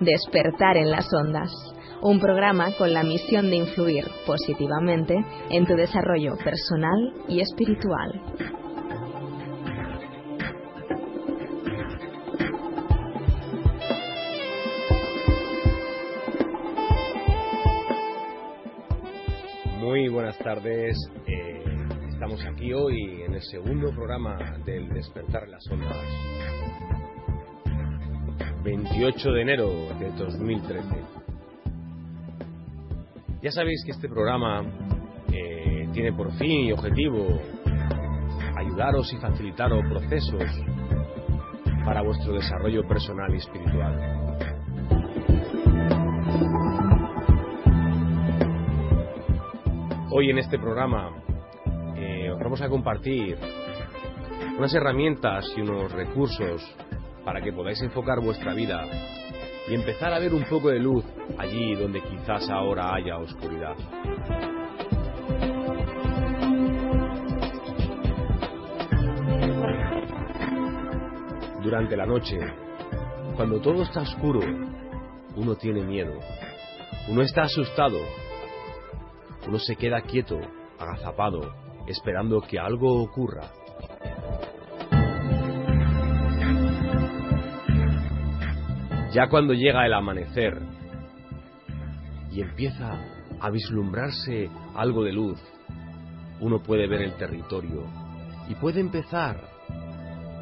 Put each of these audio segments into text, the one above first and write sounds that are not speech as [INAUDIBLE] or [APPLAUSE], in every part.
Despertar en las Ondas, un programa con la misión de influir positivamente en tu desarrollo personal y espiritual. Muy buenas tardes. Eh, estamos aquí hoy en el segundo programa del Despertar en las Ondas. 28 de enero de 2013. Ya sabéis que este programa eh, tiene por fin y objetivo ayudaros y facilitaros procesos para vuestro desarrollo personal y espiritual. Hoy en este programa eh, os vamos a compartir unas herramientas y unos recursos para que podáis enfocar vuestra vida y empezar a ver un poco de luz allí donde quizás ahora haya oscuridad. Durante la noche, cuando todo está oscuro, uno tiene miedo, uno está asustado, uno se queda quieto, agazapado, esperando que algo ocurra. Ya cuando llega el amanecer y empieza a vislumbrarse algo de luz, uno puede ver el territorio y puede empezar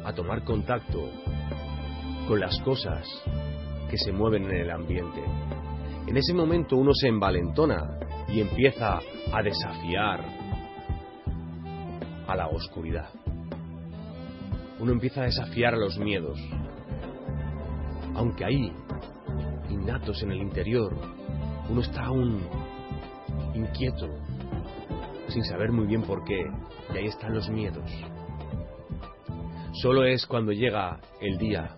a tomar contacto con las cosas que se mueven en el ambiente. En ese momento uno se envalentona y empieza a desafiar a la oscuridad. Uno empieza a desafiar a los miedos, aunque ahí, innatos en el interior, uno está aún inquieto, sin saber muy bien por qué, y ahí están los miedos. Solo es cuando llega el día,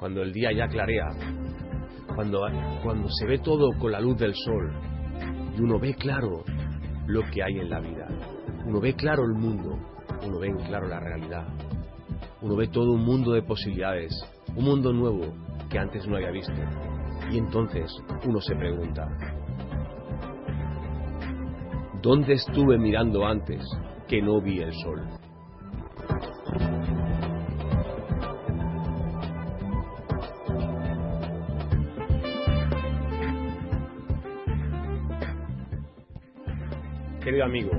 cuando el día ya clarea, cuando, cuando se ve todo con la luz del sol, y uno ve claro lo que hay en la vida, uno ve claro el mundo, uno ve claro la realidad, uno ve todo un mundo de posibilidades, un mundo nuevo que antes no había visto. Y entonces uno se pregunta, ¿dónde estuve mirando antes que no vi el sol? Querido amigo,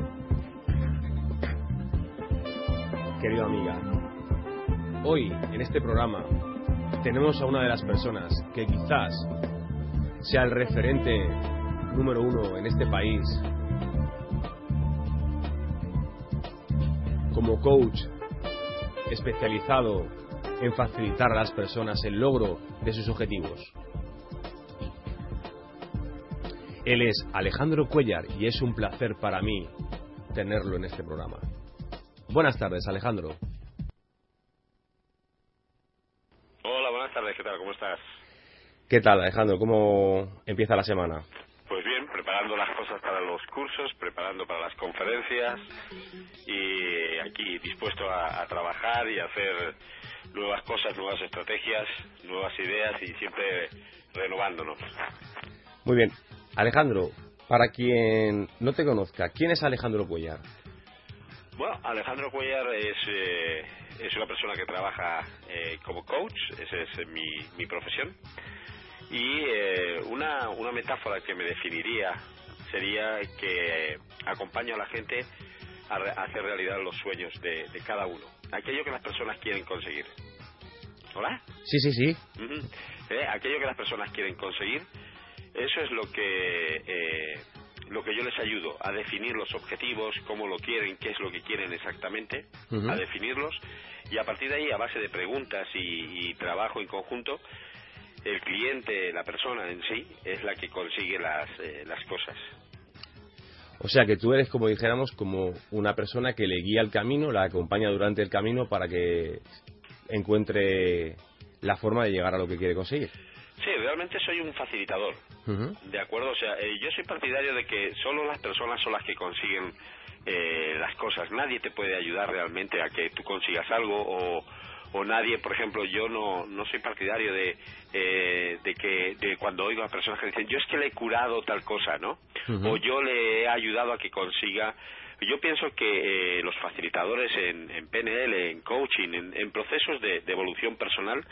querida amiga, hoy en este programa tenemos a una de las personas que quizás sea el referente número uno en este país como coach especializado en facilitar a las personas el logro de sus objetivos. Él es Alejandro Cuellar y es un placer para mí tenerlo en este programa. Buenas tardes, Alejandro. Buenas tardes, ¿qué tal? ¿Cómo estás? ¿Qué tal, Alejandro? ¿Cómo empieza la semana? Pues bien, preparando las cosas para los cursos, preparando para las conferencias y aquí dispuesto a, a trabajar y a hacer nuevas cosas, nuevas estrategias, nuevas ideas y siempre renovándonos. Muy bien. Alejandro, para quien no te conozca, ¿quién es Alejandro Cuellar? Bueno, Alejandro Cuellar es, eh, es una persona que trabaja eh, como coach, esa es mi, mi profesión. Y eh, una, una metáfora que me definiría sería que acompaño a la gente a, re- a hacer realidad los sueños de, de cada uno, aquello que las personas quieren conseguir. ¿Hola? Sí, sí, sí. Eh, aquello que las personas quieren conseguir, eso es lo que eh, lo que yo les ayudo a definir los objetivos, cómo lo quieren, qué es lo que quieren exactamente, a definirlos y a partir de ahí, a base de preguntas y, y trabajo en conjunto, el cliente, la persona en sí, es la que consigue las, eh, las cosas. O sea que tú eres, como dijéramos, como una persona que le guía el camino, la acompaña durante el camino para que encuentre la forma de llegar a lo que quiere conseguir. Sí, realmente soy un facilitador. De acuerdo, o sea, eh, yo soy partidario de que solo las personas son las que consiguen eh, las cosas. Nadie te puede ayudar realmente a que tú consigas algo o, o nadie, por ejemplo, yo no, no soy partidario de, eh, de que de cuando oigo a personas que dicen, yo es que le he curado tal cosa, ¿no? O yo le he ayudado a que consiga yo pienso que eh, los facilitadores en, en, PNL, en coaching, en, procesos de, evolución personal,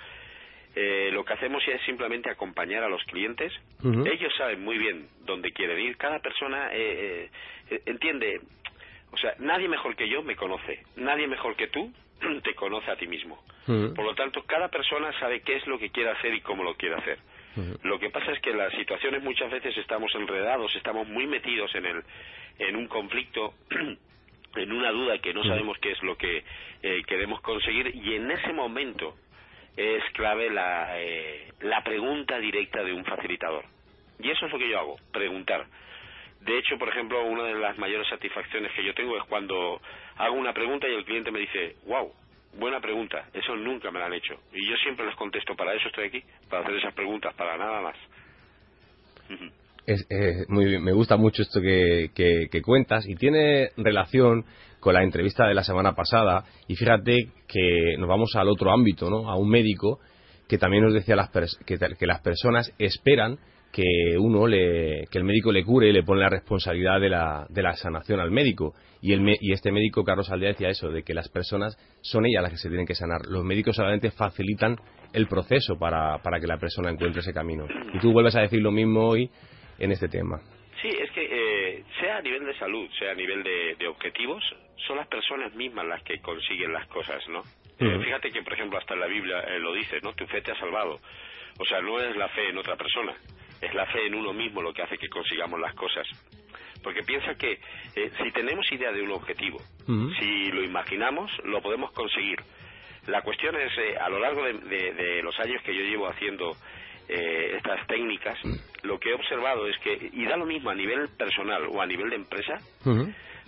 eh, lo que hacemos es simplemente acompañar a los clientes. Ellos saben muy bien dónde quieren ir. Cada persona eh, entiende. O sea, nadie mejor que yo me conoce. Nadie mejor que tú [CLEARS THROAT] te conoce a ti mismo. Por lo tanto, cada persona sabe qué es lo que quiere hacer y cómo lo quiere hacer. Lo que pasa es que en las situaciones muchas veces estamos enredados, estamos muy metidos en el en un conflicto [CLEARS THROAT] en una duda que no sabemos qué es lo que eh, queremos conseguir y en ese momento es clave la, eh, la pregunta directa de un facilitador. Y eso es lo que yo hago, preguntar. De hecho, por ejemplo, una de las mayores satisfacciones que yo tengo es cuando hago una pregunta y el cliente me dice, wow, buena pregunta, eso nunca me lo han hecho. Y yo siempre les contesto, para eso estoy aquí, para hacer esas preguntas, para nada más. Es, muy bien, me gusta mucho esto que, que, cuentas y tiene relación la entrevista de la semana pasada y fíjate que nos vamos al otro ámbito, ¿no? A un médico que también nos decía las que, que, las personas esperan que uno le, que el médico le cure y le pone la responsabilidad de la, de la sanación al médico y, el, y este médico Carlos Aldea decía eso de que las personas son ellas las que se tienen que sanar los médicos solamente facilitan el proceso para, para que la persona encuentre ese camino y tú vuelves a decir lo mismo hoy en este tema. Sí, es que sea a nivel de salud, sea a nivel de, objetivos, son las personas mismas las que consiguen las cosas, ¿no? Eh, fíjate que, por ejemplo, hasta en la Biblia eh, lo dice, ¿no? Tu fe te ha salvado. O sea, no es la fe en otra persona, es la fe en uno mismo lo que hace que consigamos las cosas. Porque piensa que si tenemos idea de un objetivo, si lo imaginamos, lo podemos conseguir. La cuestión es, a lo largo de, los años que yo llevo haciendo eh, estas técnicas, lo que he observado es que, y da lo mismo a nivel personal o a nivel de empresa,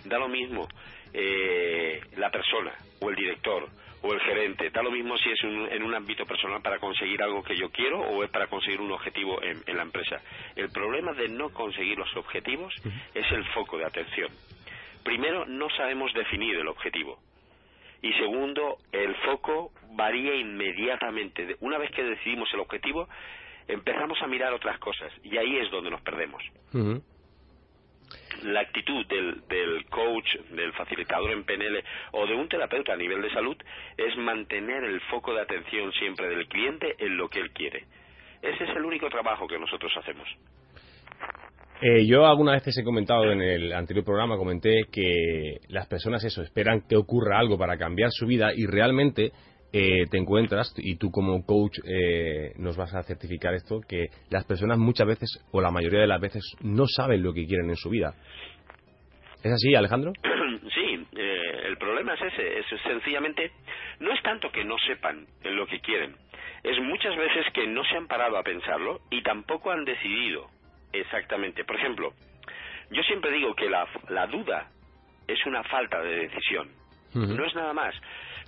da lo mismo eh, la persona o el director o el gerente, da lo mismo si es en un ámbito personal para conseguir algo que yo quiero o es para conseguir un objetivo en, la empresa. El problema de no conseguir los objetivos es el foco de atención. Primero, no sabemos definir el objetivo. Y segundo, el foco varía inmediatamente. Una vez que decidimos el objetivo, empezamos a mirar otras cosas y ahí es donde nos perdemos. La actitud del, del coach, del facilitador en PNL o de un terapeuta a nivel de salud es mantener el foco de atención siempre del cliente en lo que él quiere. Ese es el único trabajo que nosotros hacemos. Eh, yo algunas veces he comentado en el anterior programa, comenté que las personas eso, esperan que ocurra algo para cambiar su vida y realmente eh, te encuentras, y tú como coach eh, nos vas a certificar esto, que las personas muchas veces, o la mayoría de las veces, no saben lo que quieren en su vida. ¿Es así, Alejandro? [CLEARS THROAT] Sí, eh, el problema es ese, es sencillamente, no es tanto que no sepan lo que quieren, es muchas veces que no se han parado a pensarlo y tampoco han decidido exactamente. Por ejemplo, yo siempre digo que la, la duda es una falta de decisión, no es nada más.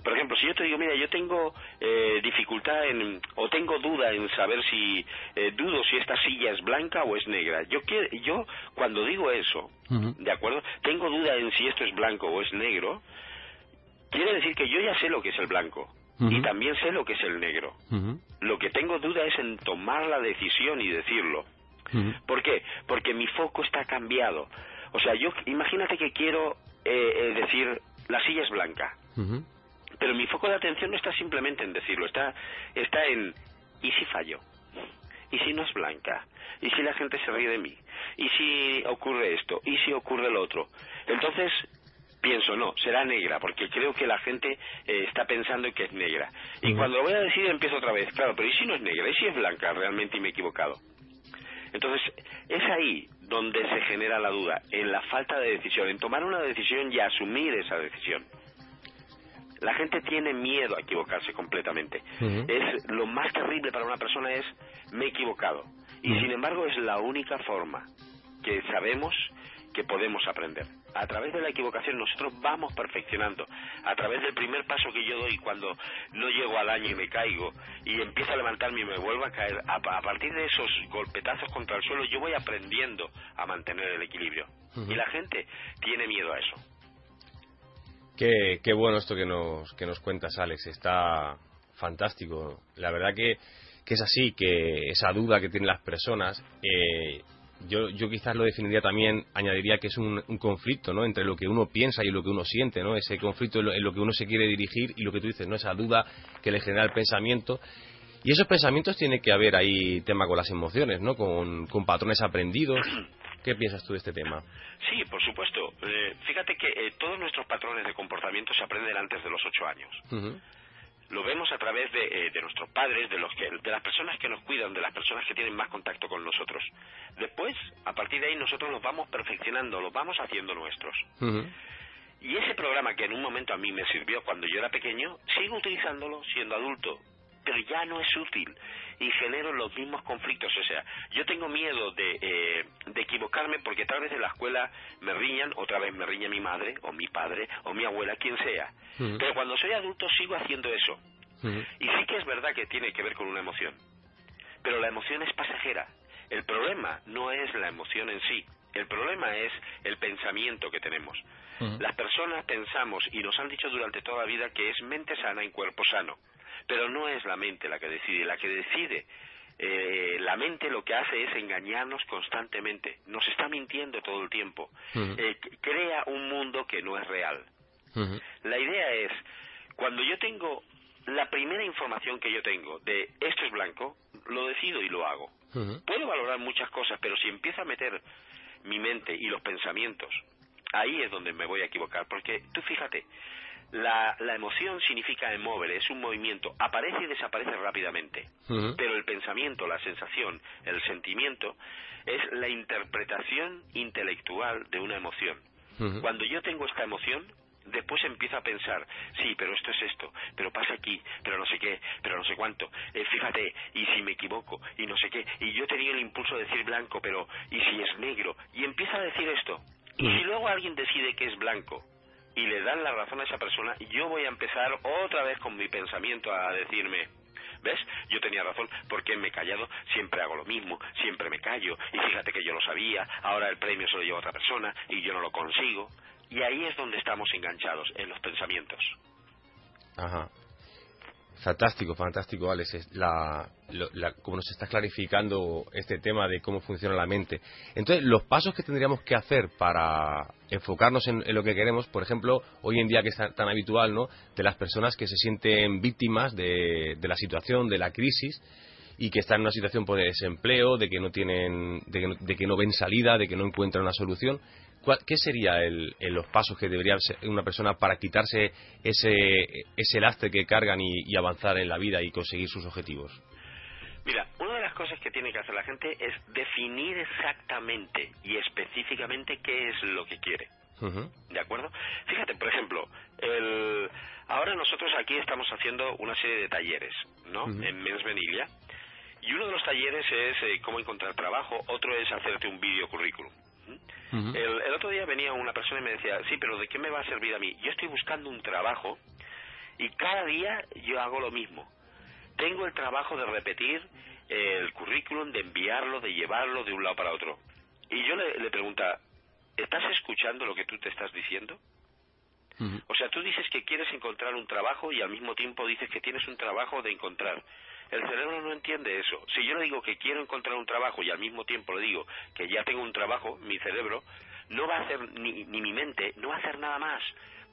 Por ejemplo, si yo te digo, mira, yo tengo eh, dificultad en, o tengo duda en saber si, eh, dudo si esta silla es blanca o es negra. Yo, yo cuando digo eso, ¿de acuerdo? Tengo duda en si esto es blanco o es negro, quiere decir que yo ya sé lo que es el blanco. Y también sé lo que es el negro. Lo que tengo duda es en tomar la decisión y decirlo. ¿Por qué? Porque mi foco está cambiado. O sea, yo imagínate que quiero eh, decir la silla es blanca. Pero mi foco de atención no está simplemente en decirlo, está, está en ¿y si fallo? ¿Y si no es blanca? ¿Y si la gente se ríe de mí? ¿Y si ocurre esto? ¿Y si ocurre lo otro? Entonces pienso, no, será negra, porque creo que la gente eh, está pensando que es negra. Y cuando lo voy a decir empiezo otra vez, claro, pero ¿y si no es negra? ¿Y si es blanca realmente y me he equivocado? Entonces, es ahí donde se genera la duda, en la falta de decisión, en tomar una decisión y asumir esa decisión. La gente tiene miedo a equivocarse completamente. Es lo más terrible para una persona es me he equivocado. Y sin embargo es la única forma que sabemos que podemos aprender. A través de la equivocación nosotros vamos perfeccionando. A través del primer paso que yo doy cuando no llego al año y me caigo y empiezo a levantarme y me vuelvo a caer, a, partir de esos golpetazos contra el suelo yo voy aprendiendo a mantener el equilibrio. Y la gente tiene miedo a eso. Qué, bueno esto que nos, que nos cuentas, Alex. Está, fantástico. La verdad que, que es así, que esa duda que tienen las personas, eh, yo, yo quizás lo definiría también, añadiría que es un, conflicto ¿no? entre lo que uno piensa y lo que uno siente, ¿no? ese conflicto en lo, que uno se quiere dirigir y lo que tú dices, ¿no? esa duda que le genera el pensamiento. Y esos pensamientos tiene que haber ahí tema con las emociones, ¿no? con, con patrones aprendidos. ¿Qué piensas tú de este tema? Sí, por supuesto. Eh, fíjate que eh, todos nuestros patrones de comportamiento se aprenden antes de los ocho años lo vemos a través de, eh, nuestros padres, de, los que, de las personas que nos cuidan, de las personas que tienen más contacto con nosotros. Después, a partir de ahí, nosotros los vamos perfeccionando, los vamos haciendo nuestros. Y ese programa que en un momento a mí me sirvió cuando yo era pequeño, sigo utilizándolo siendo adulto pero ya no es útil y genero los mismos conflictos. O sea, yo tengo miedo de, eh, de equivocarme porque tal vez en la escuela me riñan, otra vez me riña mi madre o mi padre o mi abuela, quien sea. Pero cuando soy adulto sigo haciendo eso. Y sí que es verdad que tiene que ver con una emoción. Pero la emoción es pasajera. El problema no es la emoción en sí. El problema es el pensamiento que tenemos. Las personas pensamos y nos han dicho durante toda la vida que es mente sana en cuerpo sano. Pero no es la mente la que decide, la que decide. Eh, la mente lo que hace es engañarnos constantemente, nos está mintiendo todo el tiempo, eh, crea un mundo que no es real. La idea es, cuando yo tengo la primera información que yo tengo de esto es blanco, lo decido y lo hago. Puedo valorar muchas cosas, pero si empiezo a meter mi mente y los pensamientos, ahí es donde me voy a equivocar, porque tú fíjate, la, la, emoción significa emover, es un movimiento, aparece y desaparece rápidamente. Pero el pensamiento, la sensación, el sentimiento es la interpretación intelectual de una emoción. Cuando yo tengo esta emoción, después empiezo a pensar, sí, pero esto es esto, pero pasa aquí, pero no sé qué, pero no sé cuánto, eh, fíjate, y si me equivoco, y no sé qué, y yo tenido el impulso de decir blanco, pero ¿y si es negro? Y empieza a decir esto. Y si luego alguien decide que es blanco, y le dan la razón a esa persona, yo voy a empezar otra vez con mi pensamiento a decirme, ¿ves? Yo tenía razón, porque me he callado, siempre hago lo mismo, siempre me callo, y fíjate que yo lo sabía, ahora el premio se lo lleva otra persona y yo no lo consigo. Y ahí es donde estamos enganchados, en los pensamientos. Ajá. Fantástico, fantástico, Alex. La, como nos está clarificando este tema de cómo funciona la mente. Entonces, los pasos que tendríamos que hacer para enfocarnos en, lo que queremos, por ejemplo, hoy en día que es tan, habitual, ¿no? De las personas que se sienten víctimas de, la situación, de la crisis y que están en una situación pues, de desempleo, de que no tienen, de que no ven salida, de que no encuentran una solución. ¿Qué serían los pasos que debería hacer una persona para quitarse ese, ese lastre que cargan y, avanzar en la vida y conseguir sus objetivos? Mira, una de las cosas que tiene que hacer la gente es definir exactamente y específicamente qué es lo que quiere. ¿De acuerdo? Fíjate, por ejemplo, el... ahora nosotros aquí estamos haciendo una serie de talleres, ¿no? En Mens Venilla. Y uno de los talleres es eh, cómo encontrar trabajo, otro es hacerte un video currículum el, otro día venía una persona y me decía, sí, pero ¿de qué me va a servir a mí? Yo estoy buscando un trabajo y cada día yo hago lo mismo. Tengo el trabajo de repetir el currículum, de enviarlo, de llevarlo de un lado para otro. Y yo le, le pregunta, ¿estás escuchando lo que tú te estás diciendo? O sea, tú dices que quieres encontrar un trabajo y al mismo tiempo dices que tienes un trabajo de encontrar. El cerebro no entiende eso. Si yo le digo que quiero encontrar un trabajo y al mismo tiempo le digo que ya tengo un trabajo, mi cerebro no va a hacer, ni, mi mente, no va a hacer nada más,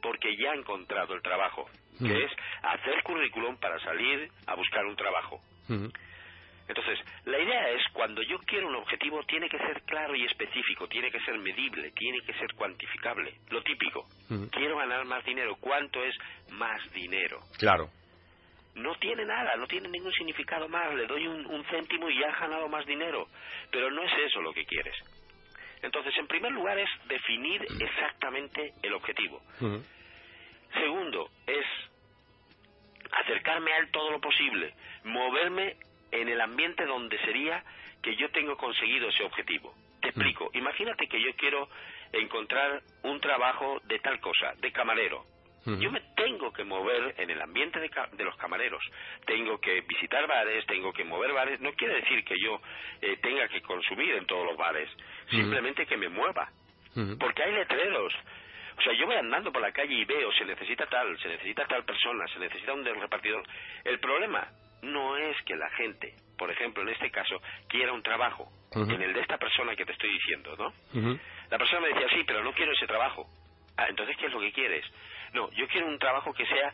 porque ya ha encontrado el trabajo, que es hacer currículum para salir a buscar un trabajo. Entonces, la idea es, cuando yo quiero un objetivo, tiene que ser claro y específico, tiene que ser medible, tiene que ser cuantificable. Lo típico, quiero ganar más dinero. ¿Cuánto es más dinero? Claro no tiene nada, no tiene ningún significado más, le doy un, céntimo y ya ha ganado más dinero, pero no es eso lo que quieres. Entonces, en primer lugar es definir exactamente el objetivo. Segundo, es acercarme a él todo lo posible, moverme en el ambiente donde sería que yo tengo conseguido ese objetivo. Te explico, imagínate que yo quiero encontrar un trabajo de tal cosa, de camarero. Yo me tengo que mover en el ambiente de, los camareros, tengo que visitar bares, tengo que mover bares. No quiere decir que yo eh, tenga que consumir en todos los bares, simplemente que me mueva. Porque hay letreros. O sea, yo voy andando por la calle y veo, se necesita tal, se necesita tal persona, se necesita un repartidor. El problema no es que la gente, por ejemplo, en este caso, quiera un trabajo, en el de esta persona que te estoy diciendo, ¿no? La persona me decía, sí, pero no quiero ese trabajo. Ah, entonces, ¿qué es lo que quieres? No, yo quiero un trabajo que sea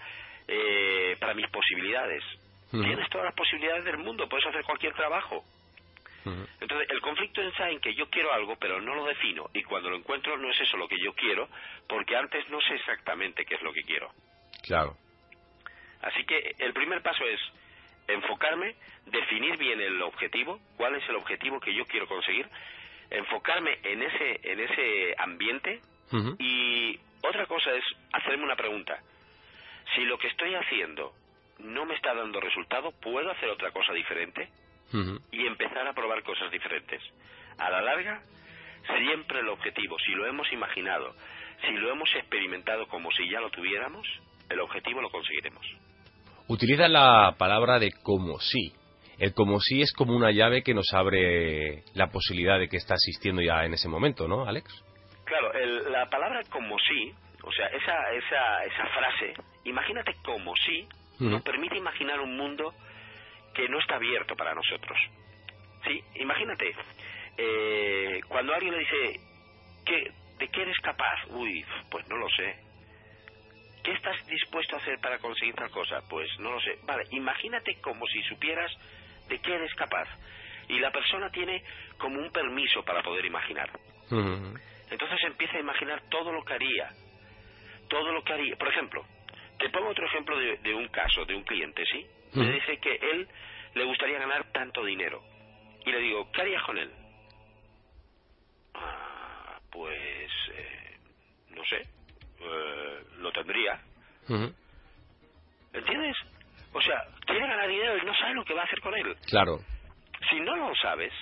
eh, para mis posibilidades. Tienes todas las posibilidades del mundo, puedes hacer cualquier trabajo. Entonces, el conflicto está en que yo quiero algo, pero no lo defino, y cuando lo encuentro no es eso lo que yo quiero, porque antes no sé exactamente qué es lo que quiero. Claro. Así que el primer paso es enfocarme, definir bien el objetivo, cuál es el objetivo que yo quiero conseguir, enfocarme en ese, en ese ambiente y otra cosa es hacerme una pregunta. Si lo que estoy haciendo no me está dando resultado, ¿puedo hacer otra cosa diferente? Y empezar a probar cosas diferentes. A la larga, siempre el objetivo, si lo hemos imaginado, si lo hemos experimentado como si ya lo tuviéramos, el objetivo lo conseguiremos. Utiliza la palabra de como si. El como si es como una llave que nos abre la posibilidad de que está existiendo ya en ese momento, ¿no, Alex? Claro, la palabra como si, o sea, esa, esa, esa frase, imagínate como si, nos permite imaginar un mundo que no está abierto para nosotros. ¿Sí? Imagínate, eh, cuando alguien le dice, ¿qué, ¿de qué eres capaz? Uy, pues no lo sé. ¿Qué estás dispuesto a hacer para conseguir tal cosa? Pues no lo sé. Vale, imagínate como si supieras de qué eres capaz. Y la persona tiene como un permiso para poder imaginar. Entonces empieza a imaginar todo lo que haría. Todo lo que haría. Por ejemplo, te pongo otro ejemplo de, un caso, de un cliente, ¿sí? Me dice que él le gustaría ganar tanto dinero. Y le digo, ¿qué harías con él? Ah, pues, eh, no sé, eh, lo tendría. ¿Entiendes? O sea, quiere ganar dinero y no sabe lo que va a hacer con él. Claro. Si no lo sabes,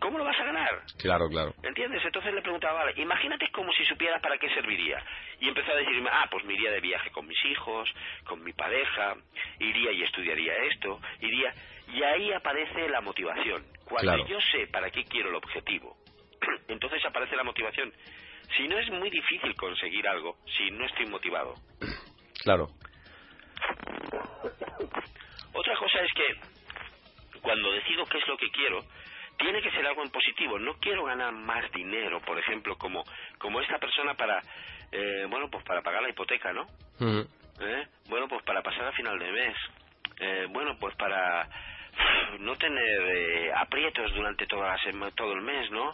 ¿cómo lo vas a ganar? Claro, claro. ¿Entiendes? Entonces le preguntaba, vale, imagínate como si supieras para qué serviría. Y empezó a decirme, ah, pues me iría de viaje con mis hijos, con mi pareja, iría y estudiaría esto, iría... Y ahí aparece la motivación. Cuando yo sé para qué quiero el objetivo, [CLEARS THROAT] entonces aparece la motivación. Si no es muy difícil conseguir algo, si no estoy motivado. [CLEARS THROAT] Claro. Otra cosa es que cuando decido qué es lo que quiero, tiene que ser algo en positivo. No quiero ganar más dinero, por ejemplo, como como esta persona para, eh, bueno, pues para pagar la hipoteca, ¿no? ¿Eh? Bueno, pues para pasar a final de mes. Eh, bueno, pues para [SIGHS] no tener eh, aprietos durante toda la todo el mes, ¿no?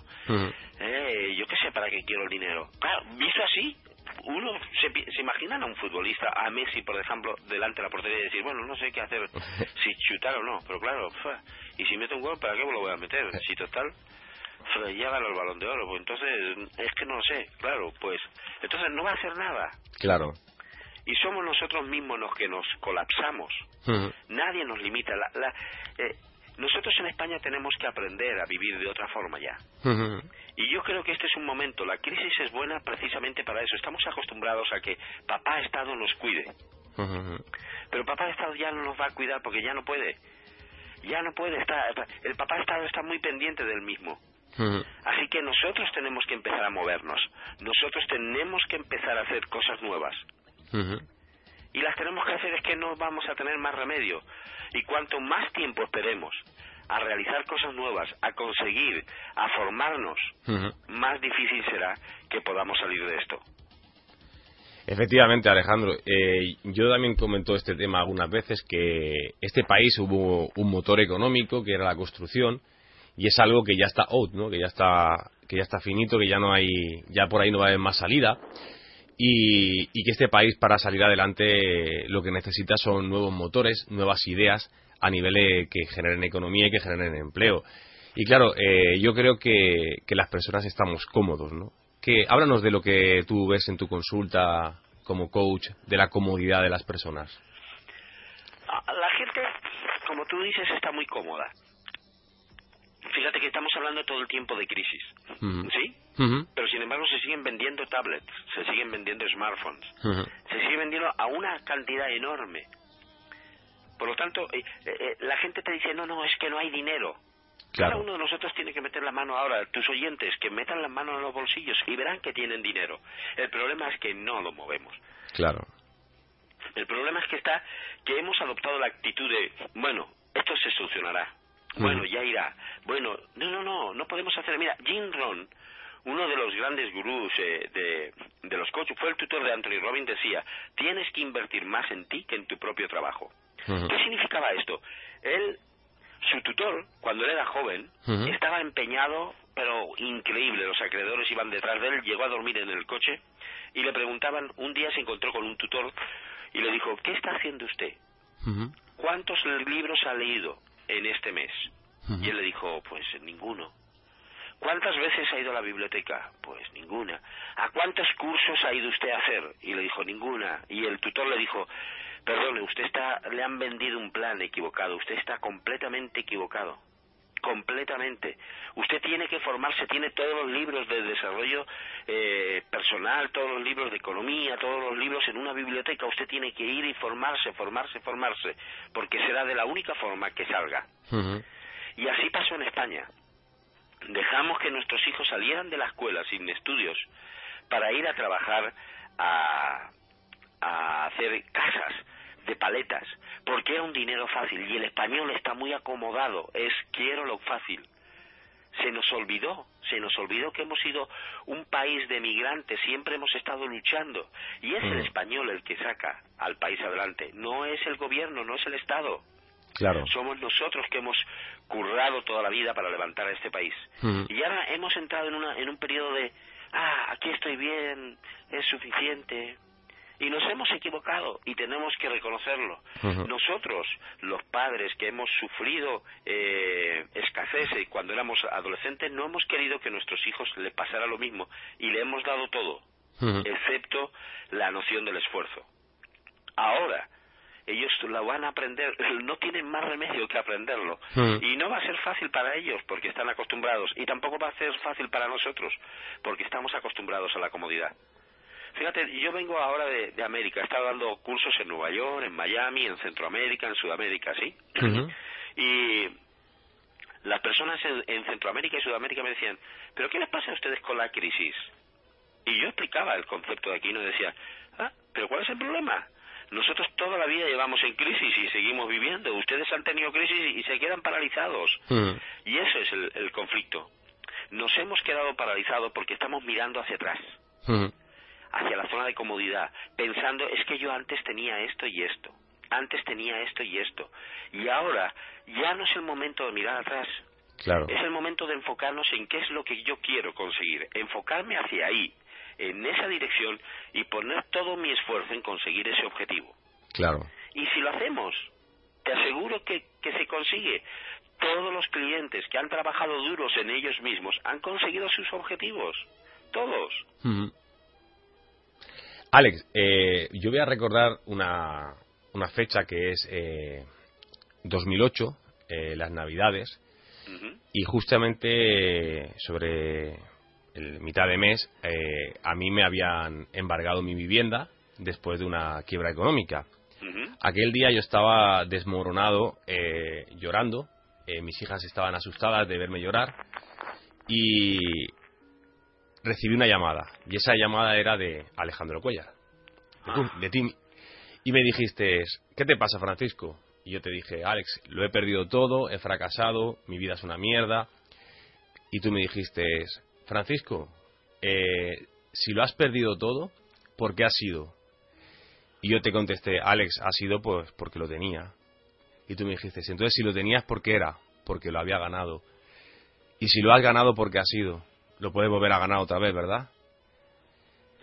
eh, yo qué sé para qué quiero el dinero. Claro, visto así, uno se, se imagina a un futbolista, a Messi, por ejemplo, delante de la portería y decir, bueno, no sé qué hacer, [LAUGHS] si chutar o no, pero claro, y si meto un gol, ¿para qué me lo voy a meter? Si total, ya gano el balón de oro, pues entonces es que no lo sé, claro, pues entonces no va a hacer nada. Claro y somos nosotros mismos los que nos colapsamos. Nadie nos limita. La, eh, nosotros en España tenemos que aprender a vivir de otra forma ya. Y yo creo que este es un momento, la crisis es buena precisamente para eso. Estamos acostumbrados a que papá Estado nos cuide. Pero papá Estado ya no nos va a cuidar porque ya no puede. Ya no puede estar. El papá Estado está muy pendiente del mismo. Así que nosotros tenemos que empezar a movernos. Nosotros tenemos que empezar a hacer cosas nuevas. Y las tenemos que hacer es que no vamos a tener más remedio. Y cuanto más tiempo esperemos a realizar cosas nuevas, a conseguir, a formarnos, más difícil será que podamos salir de esto. Efectivamente, Alejandro. Eh, yo también comento este tema algunas veces que este país hubo un motor económico que era la construcción y es algo que ya está out, ¿no? Que ya está que ya está finito, que ya no hay ya por ahí no va a haber más salida y, que este país para salir adelante lo que necesita son nuevos motores, nuevas ideas a nivel que generen economía y que generen empleo. Y claro, eh, yo creo que, las personas estamos cómodos, ¿no? Que, háblanos de lo que tú ves en tu consulta como coach, de la comodidad de las personas. Ah, la gente, como tú dices, está muy cómoda fíjate que estamos hablando todo el tiempo de crisis, ¿sí? Pero sin embargo se siguen vendiendo tablets, se siguen vendiendo smartphones, se sigue vendiendo a una cantidad enorme. Por lo tanto, eh, eh, eh, la gente te dice, no, no, es que no hay dinero. Cada uno de nosotros tiene que meter la mano ahora, tus oyentes, que metan las manos en los bolsillos y verán que tienen dinero. El problema es que no lo movemos. Claro. El problema es que está, que hemos adoptado la actitud de, bueno, esto se solucionará. Bueno, ya irá. Bueno, no, no, no, no podemos hacer. Mira, Jim Ron, uno de los grandes gurús eh, de, de los coaches, fue el tutor de Anthony Robbins, decía, tienes que invertir más en ti que en tu propio trabajo. ¿Qué significaba esto? Él su tutor, cuando él era joven, estaba empeñado, pero increíble. Los acreedores iban detrás de él, llegó a dormir en el coche y le preguntaban, un día se encontró con un tutor y le dijo, ¿qué está haciendo usted? ¿Cuántos libros ha leído en este mes? Y él le dijo, pues ninguno. ¿Cuántas veces ha ido a la biblioteca? Pues ninguna. ¿A cuántos cursos ha ido usted a hacer? Y le dijo, ninguna. Y el tutor le dijo, Perdone, usted está, le han vendido un plan equivocado, usted está completamente equivocado, completamente. Usted tiene que formarse, tiene todos los libros de desarrollo eh, personal, todos los libros de economía, todos los libros en una biblioteca, usted tiene que ir y formarse, formarse, formarse, porque será de la única forma que salga. Y así pasó en España. Dejamos que nuestros hijos salieran de la escuela sin estudios para ir a trabajar a, a hacer casas de paletas, porque era un dinero fácil y el español está muy acomodado, es quiero lo fácil. Se nos olvidó, se nos olvidó que hemos sido un país de migrantes, siempre hemos estado luchando y es el mm. español el que saca al país adelante, no es el gobierno, no es el Estado. Claro. Somos nosotros que hemos currado toda la vida para levantar a este país. Mm. Y ahora hemos entrado en, una, en un periodo de, ah, aquí estoy bien, es suficiente, y nos hemos equivocado y tenemos que reconocerlo. Nosotros, los padres que hemos sufrido eh, escasez cuando éramos adolescentes, no hemos querido que a nuestros hijos le pasara lo mismo y le hemos dado todo, excepto la noción del esfuerzo. Ahora, ellos lo van a aprender, [LAUGHS] no tienen más remedio que aprenderlo. Y no va a ser fácil para ellos porque están acostumbrados y tampoco va a ser fácil para nosotros porque estamos acostumbrados a la comodidad. Fíjate, yo vengo ahora de, América, he estado dando cursos en Nueva York, en Miami, en Centroamérica, en Sudamérica, ¿sí? Y las personas en, Centroamérica y Sudamérica me decían, ¿pero qué les pasa a ustedes con la crisis? Y yo explicaba el concepto de aquí, no decía, ah, ¿pero cuál es el problema? Nosotros toda la vida llevamos en crisis y seguimos viviendo. Ustedes han tenido crisis y se quedan paralizados. Y eso es el, conflicto. Nos hemos quedado paralizados porque estamos mirando hacia atrás hacia la zona de comodidad, pensando es que yo antes tenía esto y esto, antes tenía esto y esto, y ahora ya no es el momento de mirar atrás. Claro. Es el momento de enfocarnos en qué es lo que yo quiero conseguir, enfocarme hacia ahí, en esa dirección y poner todo mi esfuerzo en conseguir ese objetivo. Claro. Y si lo hacemos, te aseguro que, que se consigue. Todos los clientes que han trabajado duros en ellos mismos han conseguido sus objetivos. Todos. Alex, eh, yo voy a recordar una, una fecha que es eh, 2008, eh, las Navidades, y justamente sobre el mitad de mes eh, a mí me habían embargado mi vivienda después de una quiebra económica. Aquel día yo estaba desmoronado, llorando, mis hijas estaban asustadas de verme llorar y recibí una llamada y esa llamada era de Alejandro Cuellar, de, ti. Y me dijiste, ¿qué te pasa, Francisco? Y yo te dije, Alex, lo he perdido todo, he fracasado, mi vida es una mierda. Y tú me dijiste, Francisco, eh, si lo has perdido todo, ¿por qué ha sido? Y yo te contesté, Alex, ha sido pues porque lo tenía. Y tú me dijiste, entonces si lo tenías, ¿por qué era? Porque lo había ganado. Y si lo has ganado, ¿por qué ha sido? Lo puedes volver a ganar otra vez, ¿verdad?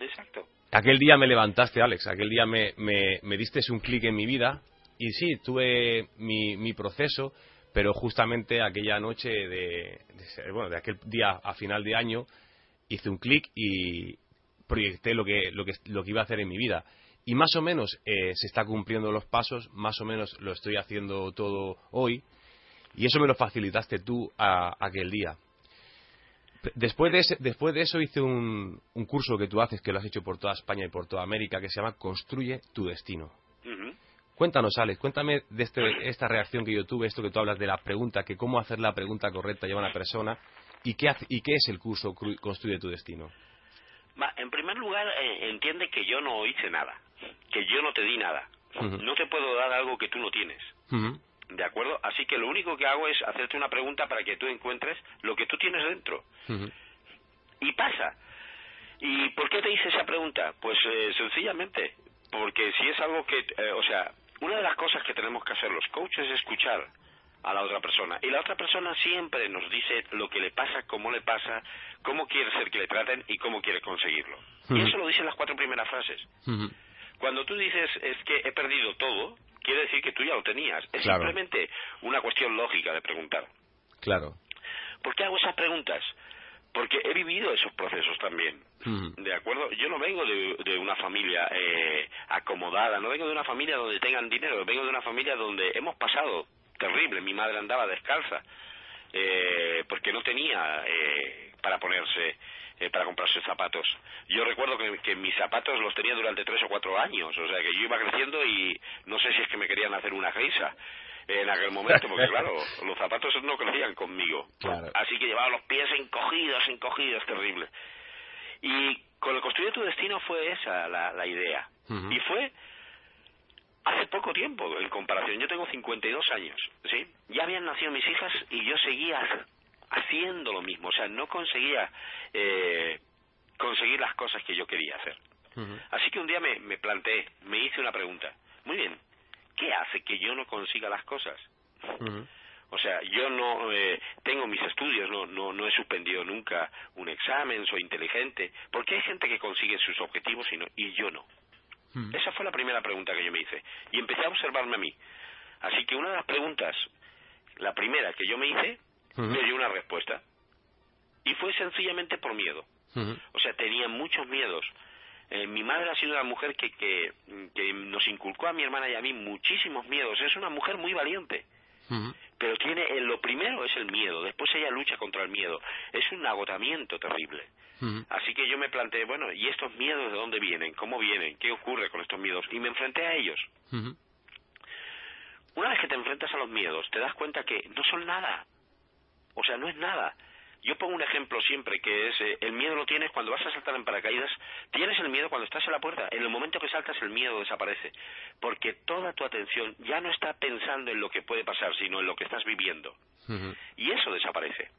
Exacto. Aquel día me levantaste, Alex, aquel día me, me, diste un clic en mi vida y sí, tuve mi, mi proceso, pero justamente aquella noche de, bueno, de aquel día a final de año hice un clic y proyecté lo que, lo, que, lo que iba a hacer en mi vida. Y más o menos eh, se está cumpliendo los pasos, más o menos lo estoy haciendo todo hoy, y eso me lo facilitaste tú a, aquel día. Después de, después de eso hice un, curso que tú haces, que lo has hecho por toda España y por toda América, que se llama Construye tu destino. Cuéntanos, Alex, cuéntame de este, esta reacción que yo tuve, esto que tú hablas de la pregunta, que cómo hacer la pregunta correcta lleva a una persona y qué, y qué es el curso Construye tu Destino. en primer lugar, eh, entiende que yo no hice nada, que yo no te di nada. No te puedo dar algo que tú no tienes. ¿De acuerdo? Así que lo único que hago es hacerte una pregunta para que tú encuentres lo que tú tienes dentro. Y pasa. ¿Y por qué te hice esa pregunta? Pues eh, sencillamente, porque si es algo que, eh, o sea, una de las cosas que tenemos que hacer los coaches es escuchar a la otra persona. Y la otra persona siempre nos dice lo que le pasa, cómo le pasa, cómo quiere ser que le traten y cómo quiere conseguirlo. Y eso lo dicen las cuatro primeras frases. Cuando tú dices es que he perdido todo, quiere decir que tú ya lo tenías. Es simplemente una cuestión lógica de preguntar. Claro. ¿Por qué hago esas preguntas? Porque he vivido esos procesos también. ¿De acuerdo? Yo no vengo de, una familia eh, acomodada, no vengo de una familia donde tengan dinero, vengo de una familia donde hemos pasado terrible. Mi madre andaba descalza eh, porque no tenía eh, para ponerse, eh, para comprarse zapatos. Yo recuerdo que, mis zapatos los tenía durante tres o cuatro años, o sea que yo iba creciendo y no sé si es que me querían hacer una geisa en aquel momento, porque claro, [LAUGHS] los zapatos no crecían conmigo. Así que llevaba los pies encogidos, encogidos, terrible. Y con el construir tu destino fue esa la, idea. Y fue hace poco tiempo, en comparación. Yo tengo 52 años, ¿sí? Ya habían nacido mis hijas y yo seguía haciendo lo mismo. O sea, no conseguía eh, conseguir las cosas que yo quería hacer. Así que un día me, me planteé, me hice una pregunta. Muy bien, ¿qué hace que yo no consiga las cosas? O sea, yo no eh, tengo mis estudios, no, no, no he suspendido nunca un examen, soy inteligente, porque hay gente que consigue sus objetivos y, no, y yo no. Esa fue la primera pregunta que yo me hice. Y empecé a observarme a mí. Así que una de las preguntas, la primera que yo me hice, me dio una respuesta. Y fue sencillamente por miedo. O sea, tenía muchos miedos. Eh, mi madre ha sido una mujer que, que, que, nos inculcó a mi hermana y a mí muchísimos miedos. Es una mujer muy valiente. Pero tiene, eh, lo primero es el miedo, después ella lucha contra el miedo. Es un agotamiento terrible. Así que yo me planteé, bueno, ¿y estos miedos de dónde vienen? ¿Cómo vienen? ¿Qué ocurre con estos miedos? Y me enfrenté a ellos. Una vez que te enfrentas a los miedos, te das cuenta que no son nada. O sea, no es nada. Yo pongo un ejemplo siempre que es eh, el miedo lo tienes cuando vas a saltar en paracaídas, tienes el miedo cuando estás en la puerta, en el momento que saltas el miedo desaparece, porque toda tu atención ya no está pensando en lo que puede pasar, sino en lo que estás viviendo. Y eso desaparece.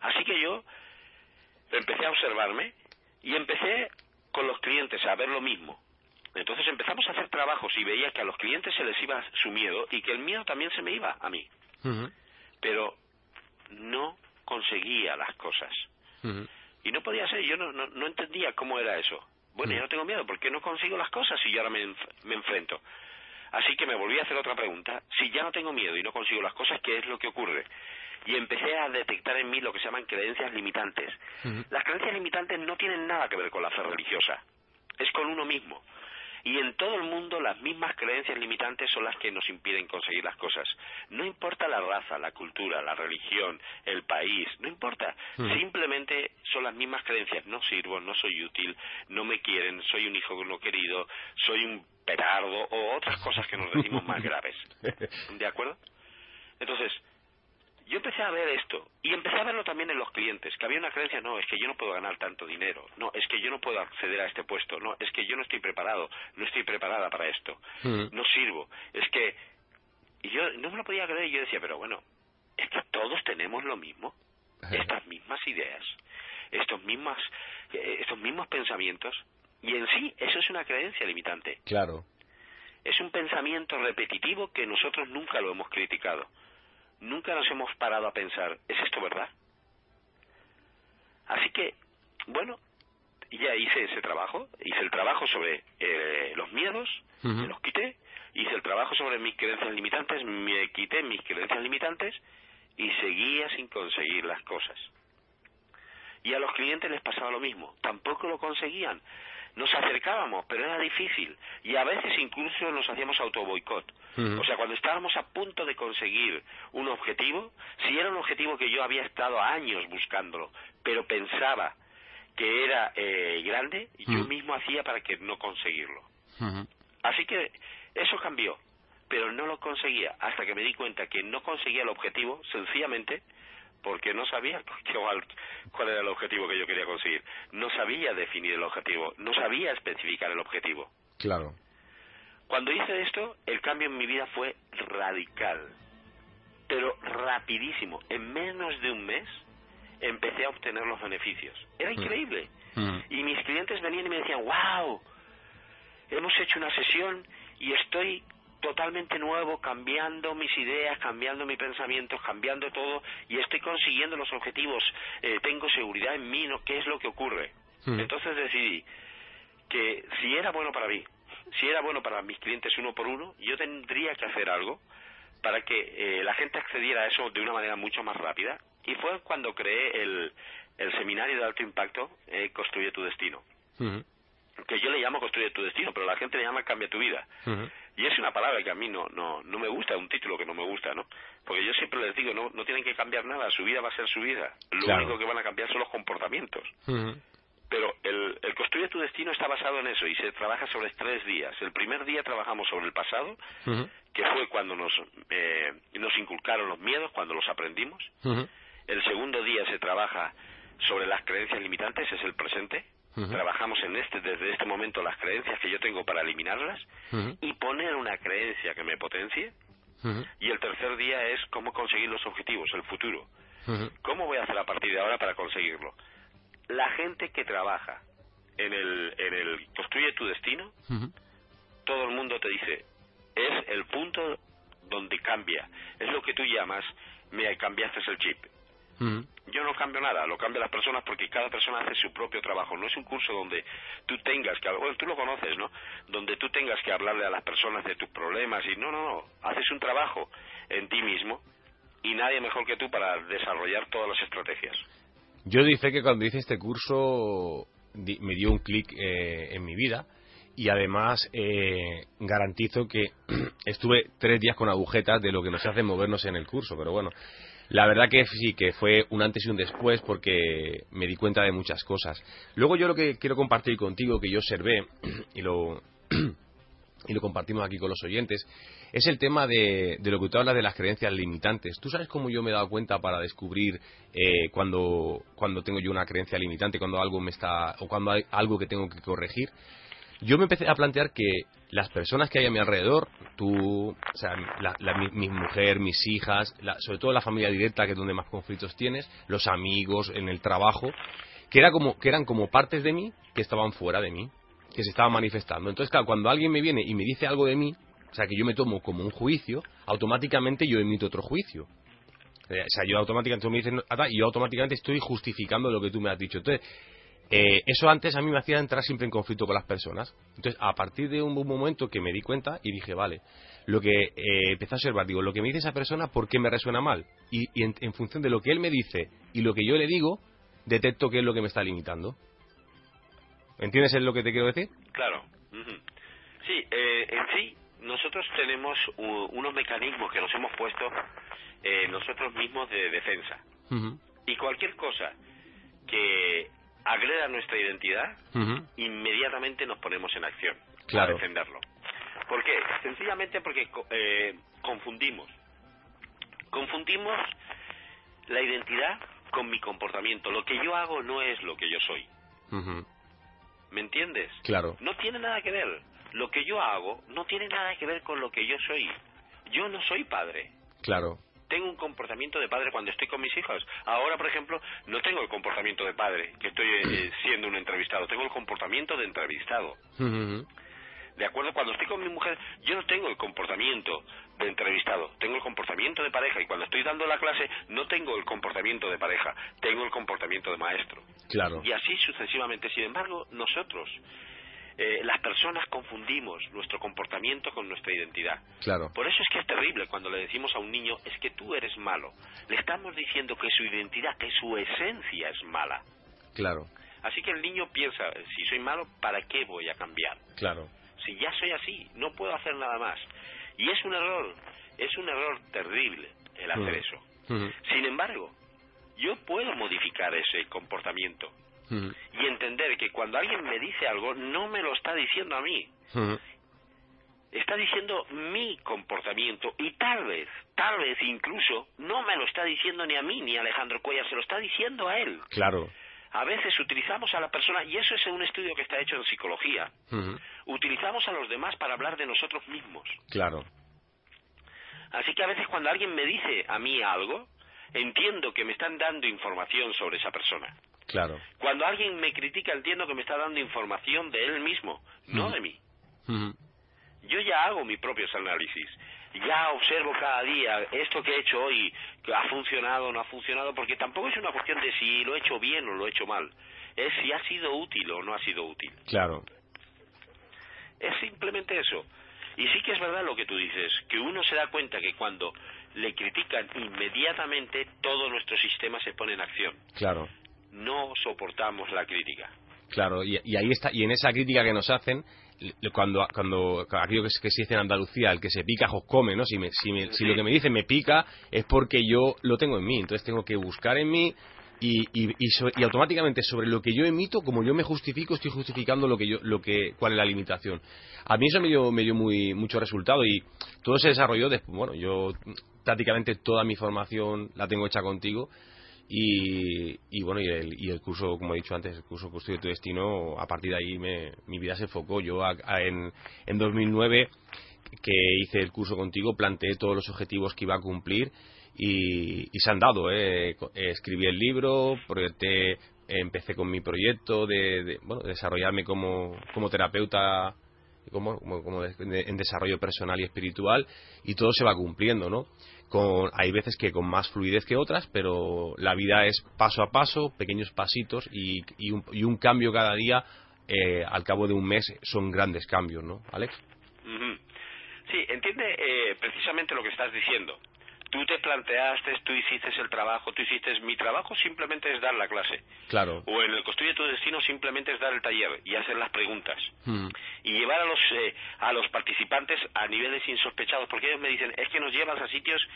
Así que yo empecé a observarme y empecé con los clientes a ver lo mismo. Entonces empezamos a hacer trabajos y veía que a los clientes se les iba su miedo y que el miedo también se me iba a mí. Pero no conseguía las cosas. Y no podía ser, yo no, no, entendía cómo era eso. Bueno, yo no tengo miedo, ¿por qué no consigo las cosas y yo ahora me, me enfrento? Así que me volví a hacer otra pregunta. Si ya no tengo miedo y no consigo las cosas, ¿qué es lo que ocurre? Y empecé a detectar en mí lo que se llaman creencias limitantes. Las creencias limitantes no tienen nada que ver con la fe religiosa, es con uno mismo. Y en todo el mundo las mismas creencias limitantes son las que nos impiden conseguir las cosas. No importa la raza, la cultura, la religión, el país, no importa. Simplemente son las mismas creencias. No sirvo, no soy útil, no me quieren, soy un hijo no querido, soy un petardo o otras cosas que nos decimos más [LAUGHS] graves. ¿De acuerdo? Entonces, yo empecé a ver esto y empecé a verlo también en los clientes, que había una creencia, no, es que yo no puedo ganar tanto dinero, no, es que yo no puedo acceder a este puesto, no, es que yo no estoy preparado, no estoy preparada para esto, mm. no sirvo, es que... Y yo no me lo podía creer y yo decía, pero bueno, es que todos tenemos lo mismo, estas mismas ideas, estos mismas, eh, estos mismos pensamientos, y en sí eso es una creencia limitante. Claro. Es un pensamiento repetitivo que nosotros nunca lo hemos criticado nunca nos hemos parado a pensar, ¿es esto verdad? Así que, bueno, ya hice ese trabajo, hice el trabajo sobre eh, los miedos, me los quité, hice el trabajo sobre mis creencias limitantes, me quité mis creencias limitantes y seguía sin conseguir las cosas. Y a los clientes les pasaba lo mismo, tampoco lo conseguían nos acercábamos, pero era difícil. Y a veces incluso nos hacíamos autoboicot. O sea, cuando estábamos a punto de conseguir un objetivo, si era un objetivo que yo había estado años buscándolo, pero pensaba que era eh, grande, yo mismo hacía para que no conseguirlo. Así que eso cambió. pero no lo conseguía hasta que me di cuenta que no conseguía el objetivo sencillamente porque no sabía cuál, era el objetivo que yo quería conseguir. No sabía definir el objetivo, no sabía especificar el objetivo. Claro. Cuando hice esto, el cambio en mi vida fue radical, pero rapidísimo. En menos de un mes empecé a obtener los beneficios. Era Mm. increíble. Mm. Y mis clientes venían y me decían, wow, hemos hecho una sesión y estoy totalmente nuevo, cambiando mis ideas, cambiando mis pensamientos, cambiando todo y estoy consiguiendo los objetivos. Eh, tengo seguridad en mí, ¿no? ¿Qué es lo que ocurre? Mm. Entonces decidí que si era bueno para mí, si era bueno para mis clientes uno por uno, yo tendría que hacer algo para que eh, la gente accediera a eso de una manera mucho más rápida. Y fue cuando creé el, el seminario de alto impacto, eh, Construye tu Destino. Ujú. Que yo le llamo Construye tu Destino, pero la gente le llama Cambia tu Vida. Ujú. Y es una palabra que a mí no, no, no me gusta, un título que no me gusta, ¿no? Porque yo siempre les digo, no, no tienen que cambiar nada, su vida va a ser su vida. Lo Claro. único que van a cambiar son los comportamientos. Pero el, el construye tu destino está basado en eso y se trabaja sobre tres días. El primer día trabajamos sobre el pasado, que fue cuando nos, eh, nos inculcaron los miedos, cuando los aprendimos. El segundo día se trabaja sobre las creencias limitantes, es el presente. Trabajamos en este, desde este momento las creencias que yo tengo para eliminarlas y poner una creencia que me potencie. Y el tercer día es cómo conseguir los objetivos, el futuro. ¿Cómo voy a hacer a partir de ahora para conseguirlo? La gente que trabaja en el, en el Construye tu Destino, todo el mundo te dice, es el punto donde cambia. Es lo que tú llamas, me cambiaste el chip. Ujú. Yo no cambio nada, lo cambian las personas porque cada persona hace su propio trabajo. No es un curso donde tú tengas que, bueno, tú lo conoces, ¿no? Donde tú tengas que hablarle a las personas de tus problemas y no, no, no. Haces un trabajo en ti mismo y nadie mejor que tú para desarrollar todas las estrategias. Yo dice que cuando hice este curso di- me dio un clic eh, en mi vida y además eh, garantizo que [CLEARS THROAT] estuve tres días con agujetas de lo que nos hace movernos en el curso, pero bueno, la verdad que sí, que fue un antes y un después porque me di cuenta de muchas cosas. Luego yo lo que quiero compartir contigo, que yo observé [CLEARS THROAT] y lo, [CLEARS THROAT] y lo compartimos aquí con los oyentes, es el tema de, de lo que tú hablas de las creencias limitantes. ¿Tú sabes cómo yo me he dado cuenta para descubrir eh, cuando, cuando tengo yo una creencia limitante, cuando algo me está, o cuando hay algo que tengo que corregir? Yo me empecé a plantear que las personas que hay a mi alrededor, tú, o sea, mi, mujer, mis hijas, la- sobre todo la familia directa, que es donde más conflictos tienes, los amigos, en el trabajo, que, era como, que eran como partes de mí que estaban fuera de mí, que se estaban manifestando. Entonces, claro, cuando alguien me viene y me dice algo de mí, o sea, que yo me tomo como un juicio, automáticamente yo emito otro juicio. Eh, O sea, yo automáticamente me dices, y yo automáticamente estoy justificando lo que tú me has dicho. Entonces, eh, eso antes a mí me hacía entrar siempre en conflicto con las personas. Entonces, a partir de un momento que me di cuenta y dije, vale, lo que eh, empecé a observar, digo, lo que me dice esa persona, ¿por qué me resuena mal? Y, y en, en función de lo que él me dice y lo que yo le digo, detecto qué es lo que me está limitando. ¿Entiendes lo que te quiero decir? Claro. Sí, eh, en sí, nosotros tenemos u- unos mecanismos que nos hemos puesto eh, nosotros mismos de defensa. Y cualquier cosa que agreda nuestra identidad, inmediatamente nos ponemos en acción Claro. a defenderlo. ¿Por qué? Sencillamente porque eh, confundimos. Confundimos la identidad con mi comportamiento. Lo que yo hago no es lo que yo soy. ¿Me entiendes? Claro. No tiene nada que ver. Lo que yo hago no tiene nada que ver con lo que yo soy. Yo no soy padre. Claro. Tengo un comportamiento de padre cuando estoy con mis hijos. Ahora, por ejemplo, no tengo el comportamiento de padre, que estoy [CLEARS THROAT] eh, siendo un entrevistado. Tengo el comportamiento de entrevistado. Ujú. ¿De acuerdo? Cuando estoy con mi mujer, yo no tengo el comportamiento de entrevistado, tengo el comportamiento de pareja. Y cuando estoy dando la clase, no tengo el comportamiento de pareja, tengo el comportamiento de maestro. Claro. Y así sucesivamente. Sin embargo, nosotros, eh, las personas, confundimos nuestro comportamiento con nuestra identidad. Claro. Por eso es que es terrible cuando le decimos a un niño, es que tú eres malo. Le estamos diciendo que su identidad, que su esencia es mala. Claro. Así que el niño piensa, si soy malo, ¿para qué voy a cambiar? Claro. Si ya soy así, no puedo hacer nada más. Y es un error, es un error terrible el hacer eso. Sin embargo, yo puedo modificar ese comportamiento y entender que cuando alguien me dice algo, no me lo está diciendo a mí. está diciendo mi comportamiento y tal vez, tal vez incluso no me lo está diciendo ni a mí ni a Alejandro Cuellar, se lo está diciendo a él. Claro. A veces utilizamos a la persona, y eso es un estudio que está hecho en psicología, utilizamos a los demás para hablar de nosotros mismos. Claro. Así que a veces cuando alguien me dice a mí algo, entiendo que me están dando información sobre esa persona. Claro. Cuando alguien me critica, entiendo que me está dando información de él mismo, no de mí. Yo ya hago mis propios análisis. Ya observo cada día esto que he hecho hoy, ha funcionado o no ha funcionado, porque tampoco es una cuestión de si lo he hecho bien o lo he hecho mal. Es si ha sido útil o no ha sido útil. Claro. Es simplemente eso. Y sí que es verdad lo que tú dices, que uno se da cuenta que cuando le critican inmediatamente todo nuestro sistema se pone en acción. Claro. No soportamos la crítica. Claro, y, ahí está, y en esa crítica que nos hacen, cuando, cuando aquello que, que se dice en Andalucía, el que se pica, os come, ¿no? Si, si, si lo que me dicen me pica, es porque yo lo tengo en mí. Entonces tengo que buscar en mí y, y, y, automáticamente sobre lo que yo emito, como yo me justifico, estoy justificando lo que yo, lo que, cuál es la limitación. A mí eso me dio, me dio muy, mucho resultado y todo se desarrolló después, bueno, yo prácticamente toda mi formación la tengo hecha contigo y, y bueno, y el, y el, curso, como he dicho antes, el curso de tu Destino, a partir de ahí me, mi vida se enfocó. Yo en, en 2009 que hice el curso contigo planteé todos los objetivos que iba a cumplir y, se han dado. ¿eh? Escribí el libro, proyecté, empecé con mi proyecto de, bueno, desarrollarme como, como terapeuta como, como, en desarrollo personal y espiritual y todo se va cumpliendo, ¿no? Con, hay veces que con más fluidez que otras, pero la vida es paso a paso, pequeños pasitos y, y, un, y un, cambio cada día eh, al cabo de un mes son grandes cambios, ¿no, Alex? Sí, entiende eh, precisamente lo que estás diciendo tú te planteaste, tú hiciste el trabajo, tú hiciste mi trabajo simplemente es dar la clase. Claro. O en el Construye tu destino simplemente es dar el taller y hacer las preguntas. Hmm. Y llevar a los eh, a los participantes a niveles insospechados, porque ellos me dicen, "Es que nos llevas a sitios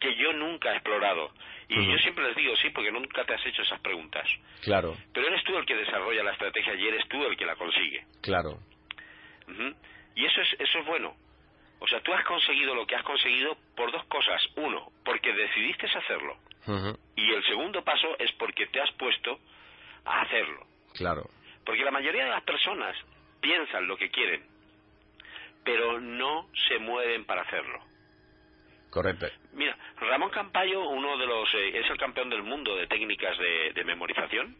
que yo nunca he explorado." Y hmm. yo siempre les digo, "Sí, porque nunca te has hecho esas preguntas." Claro. Pero eres tú el que desarrolla la estrategia y eres tú el que la consigue. Claro. Y eso es eso es bueno o sea, tú has conseguido lo que has conseguido por dos cosas. Uno, porque decidiste hacerlo. Y el segundo paso es porque te has puesto a hacerlo. Claro. Porque la mayoría de las personas piensan lo que quieren, pero no se mueven para hacerlo. Correcto. Mira, Ramón Campayo, uno de los, eh, es el campeón del mundo de técnicas de, memorización.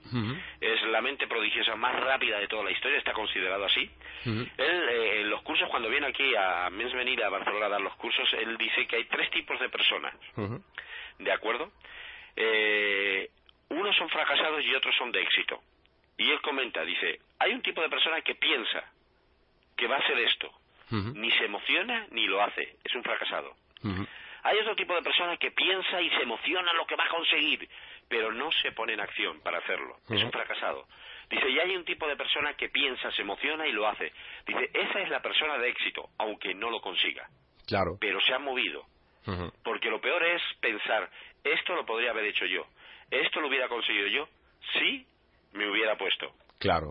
Es la mente prodigiosa más rápida de toda la historia, está considerado así. Él, eh, en los cursos, cuando viene aquí a Mens venir a Barcelona a dar los cursos, él dice que hay tres tipos de personas. ¿De acuerdo? Eh, unos son fracasados y otros son de éxito. Y él comenta, dice, hay un tipo de persona que piensa que va a hacer esto. Ni se emociona ni lo hace. Es un fracasado. Hay otro tipo de personas que piensa y se emociona lo que va a conseguir, pero no se pone en acción para hacerlo. Es un fracasado. Dice, y hay un tipo de persona que piensa, se emociona y lo hace. Dice, esa es la persona de éxito, aunque no lo consiga. Claro. Pero se ha movido. Porque lo peor es pensar, esto lo podría haber hecho yo. Esto lo hubiera conseguido yo si me hubiera puesto. Claro.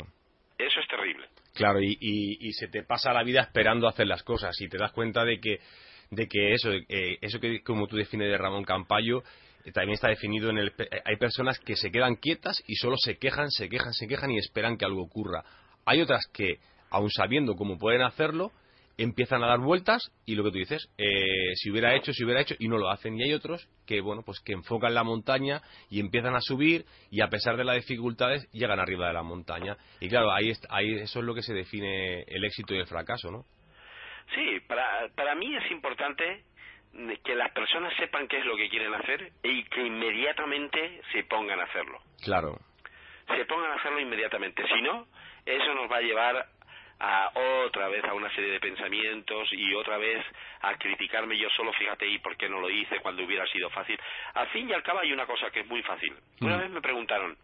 Eso es terrible. Claro, y, y, y se te pasa la vida esperando hacer las cosas y te das cuenta de que de que eso, eh, eso que como tú defines de Ramón Campayo, eh, también está definido en el... Eh, hay personas que se quedan quietas y solo se quejan, se quejan, se quejan y esperan que algo ocurra. Hay otras que, aun sabiendo cómo pueden hacerlo, empiezan a dar vueltas y lo que tú dices, si hubiera hecho, si hubiera hecho, y no lo hacen. Y hay otros que, bueno, pues que enfocan la montaña y empiezan a subir y a pesar de las dificultades llegan arriba de la montaña. Y claro, ahí, ahí eso es lo que se define el éxito y el fracaso, ¿no? Sí, para, para mí es importante que las personas sepan qué es lo que quieren hacer y que inmediatamente se pongan a hacerlo. Claro. Se pongan a hacerlo inmediatamente. Si no, eso nos va a llevar a otra vez a una serie de pensamientos y otra vez a criticarme yo solo, fíjate, ¿y por qué no lo hice cuando hubiera sido fácil? Al fin y al cabo hay una cosa que es muy fácil. Una mm. vez me preguntaron,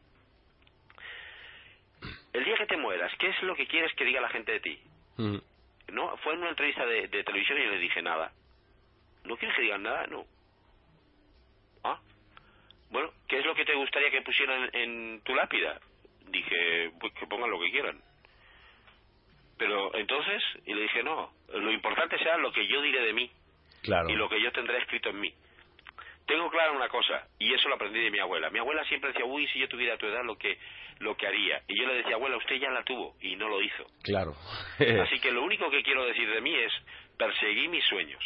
el día que te mueras, ¿qué es lo que quieres que diga la gente de ti? Mm. No, fue en una entrevista de, televisión y le dije nada. ¿No quieres que digan nada? No. Ah, bueno, ¿qué es lo que te gustaría que pusieran en, tu lápida? Dije, pues que pongan lo que quieran. pero entonces, y le dije, no, lo importante sea lo que yo diré de mí Claro. y lo que yo tendré escrito en mí. Tengo clara una cosa, y eso lo aprendí de mi abuela. Mi abuela siempre decía, uy, si yo tuviera tu edad, lo que, lo que haría. Y yo le decía, abuela, usted ya la tuvo, y no lo hizo. Claro. [LAUGHS] Así que lo único que quiero decir de mí es, perseguí mis sueños,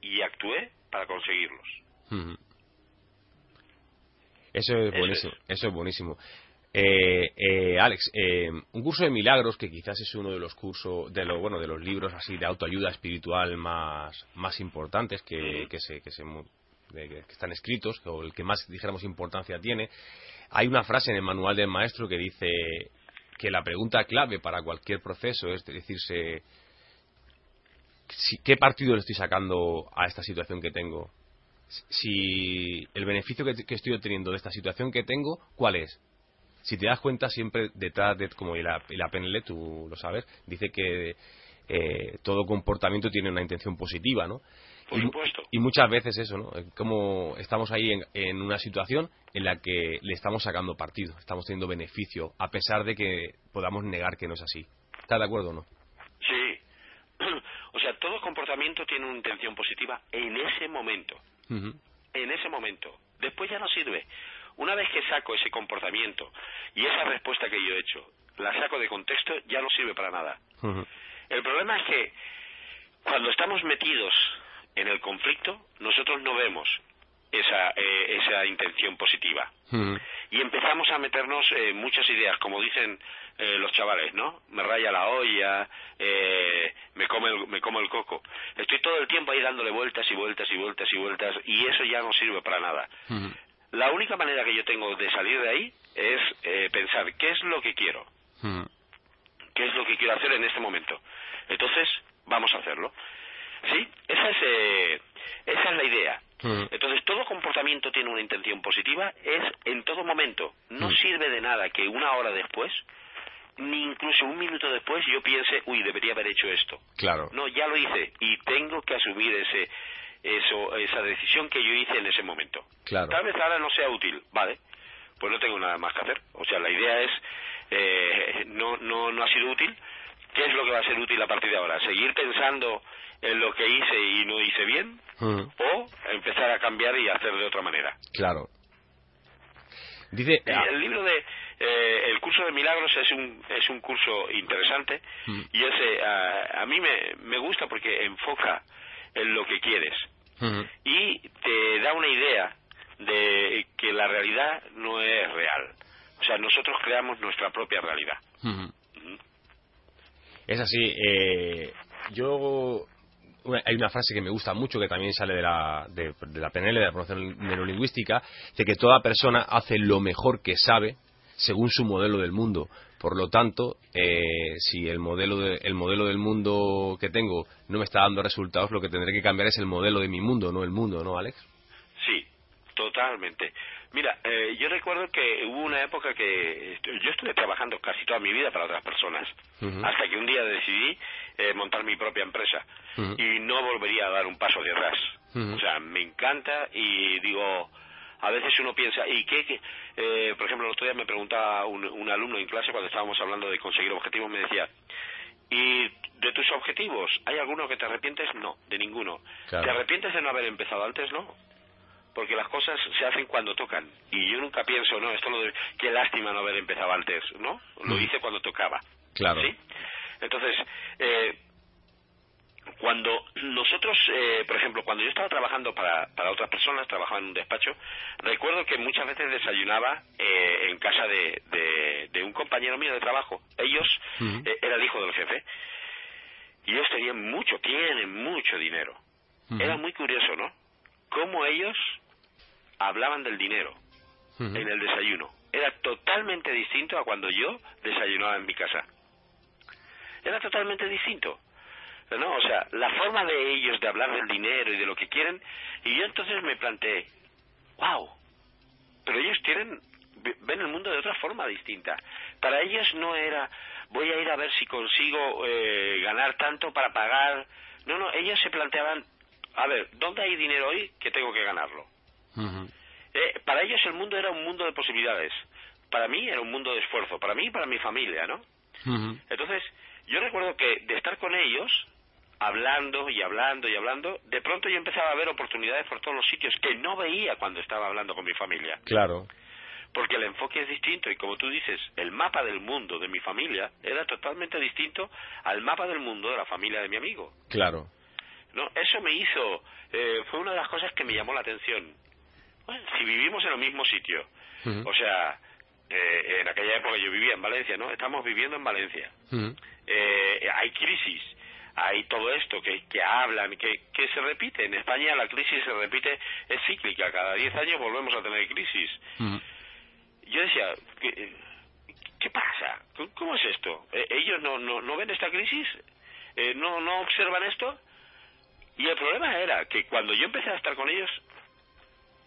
y actué para conseguirlos. Eso es Eso buenísimo. Eso es buenísimo. Eh, eh, Alex, eh, un curso de milagros que quizás es uno de los cursos, de lo, bueno, de los libros así de autoayuda espiritual más, más importantes que, que se, que se de- que están escritos o el que más dijéramos importancia tiene. Hay una frase en el manual del maestro que dice que la pregunta clave para cualquier proceso es decirse qué partido le estoy sacando a esta situación que tengo si el beneficio que, que estoy obteniendo de esta situación que tengo, ¿cuál es? Si te das cuenta, siempre detrás de, como y la, y la PNL, tú lo sabes, dice que eh, todo comportamiento tiene una intención positiva, ¿no? Por y, mu- supuesto. y muchas veces eso, ¿no? Eh, Como estamos ahí en, en una situación en la que le estamos sacando partido, estamos teniendo beneficio, a pesar de que podamos negar que no es así. ¿Estás de acuerdo o no? Sí. [CLEARS THROAT] O sea, todo comportamiento tiene una intención positiva en ese momento. En ese momento. Después ya no sirve. Una vez que saco ese comportamiento y esa respuesta que yo he hecho, la saco de contexto, ya no sirve para nada. El problema es que cuando estamos metidos en el conflicto, nosotros no vemos esa, eh, esa intención positiva. Ujú. Y empezamos a meternos eh, muchas ideas, como dicen eh, los chavales, ¿no? Me raya la olla, eh, me, come el, me como el coco. Estoy todo el tiempo ahí dándole vueltas y vueltas y vueltas y vueltas y eso ya no sirve para nada. Ujú. La única manera que yo tengo de salir de ahí es eh, pensar qué es lo que quiero, Ujú. qué es lo que quiero hacer en este momento. Entonces, vamos a hacerlo. ¿Sí? Esa es, eh, esa es la idea. Ujú. Entonces, todo comportamiento tiene una intención positiva, es en todo momento. No Mm. sirve de nada que una hora después, ni incluso un minuto después, yo piense, uy, debería haber hecho esto. Claro. No, ya lo hice y tengo que asumir ese, eso, esa decisión que yo hice en ese momento. Claro. Tal vez ahora no sea útil, vale, pues no tengo nada más que hacer. O sea, la idea es, eh, no, no, no ha sido útil, ¿qué es lo que va a ser útil a partir de ahora? ¿Seguir pensando en lo que hice y no hice bien? Ujú. o empezar a cambiar y hacer de otra manera. Claro. Dice. Y el libro de eh, el curso de milagros es un es un curso interesante Mm. y ese a, a mí me, me gusta porque enfoca en lo que quieres Ujú. y te da una idea de que la realidad no es real. O sea, nosotros creamos nuestra propia realidad. Es así. eh, yo hay una frase que me gusta mucho que también sale de la, de, de la PNL, de la programación neurolingüística, de que toda persona hace lo mejor que sabe según su modelo del mundo. Por lo tanto, eh, si el modelo, de- el modelo del mundo que tengo no me está dando resultados, lo que tendré que cambiar es el modelo de mi mundo, no el mundo, ¿no, Alex? Totalmente. Mira, eh, yo recuerdo que hubo una época que yo estuve trabajando casi toda mi vida para otras personas, hasta que un día decidí eh, montar mi propia empresa y no volvería a dar un paso de atrás. O sea, me encanta y digo, a veces uno piensa, ¿y qué? qué? Eh, por ejemplo, el otro día me preguntaba un, un alumno en clase cuando estábamos hablando de conseguir objetivos, me decía, ¿y de tus objetivos hay alguno que te arrepientes? No, de ninguno. Claro. ¿Te arrepientes de no haber empezado antes? No. Porque las cosas se hacen cuando tocan. Y yo nunca pienso, no, esto lo de, qué lástima no haber empezado antes, ¿no? Lo Mm. hice cuando tocaba. Claro. ¿Sí? Entonces, eh, cuando nosotros, eh, por ejemplo, cuando yo estaba trabajando para, para otras personas, trabajaba en un despacho, recuerdo que muchas veces desayunaba eh, en casa de, de, de un compañero mío de trabajo. Ellos, Ujú. eh, era el hijo del jefe, y ellos tenían mucho, tienen mucho dinero. Ujú. Era muy curioso, ¿no? Cómo ellos hablaban del dinero en el desayuno. Era totalmente distinto a cuando yo desayunaba en mi casa. Era totalmente distinto. ¿No? O sea, la forma de ellos de hablar del dinero y de lo que quieren. Y yo entonces me planteé, wow, pero ellos tienen, ve- ven el mundo de otra forma distinta. Para ellos no era, voy a ir a ver si consigo eh, ganar tanto para pagar. No, no, ellos se planteaban, a ver, ¿dónde hay dinero hoy que tengo que ganarlo? Eh, para ellos el mundo era un mundo de posibilidades. Para mí era un mundo de esfuerzo. Para mí y para mi familia, ¿no? Entonces, yo recuerdo con ellos, hablando y hablando y hablando, de pronto yo empezaba a ver oportunidades por todos los sitios que no veía cuando estaba hablando con mi familia. Claro. Porque el enfoque es distinto y como tú dices, el mapa del mundo de mi familia era totalmente distinto al mapa del mundo de la familia de mi amigo. Claro. No, eso me hizo, eh, fue una de las cosas que me llamó la atención. Si vivimos en el mismo sitio, o sea, eh, en aquella época yo vivía en Valencia, ¿no? Estamos viviendo en Valencia. Eh, hay crisis, hay todo esto que, que hablan, que, que se repite. En España la crisis se repite, es cíclica. Cada 10 años volvemos a tener crisis. Yo decía, ¿qué, qué pasa? ¿Cómo es esto? ¿Ellos no, no, no ven esta crisis? ¿no, ¿No observan esto? Y el problema era que cuando yo empecé a estar con ellos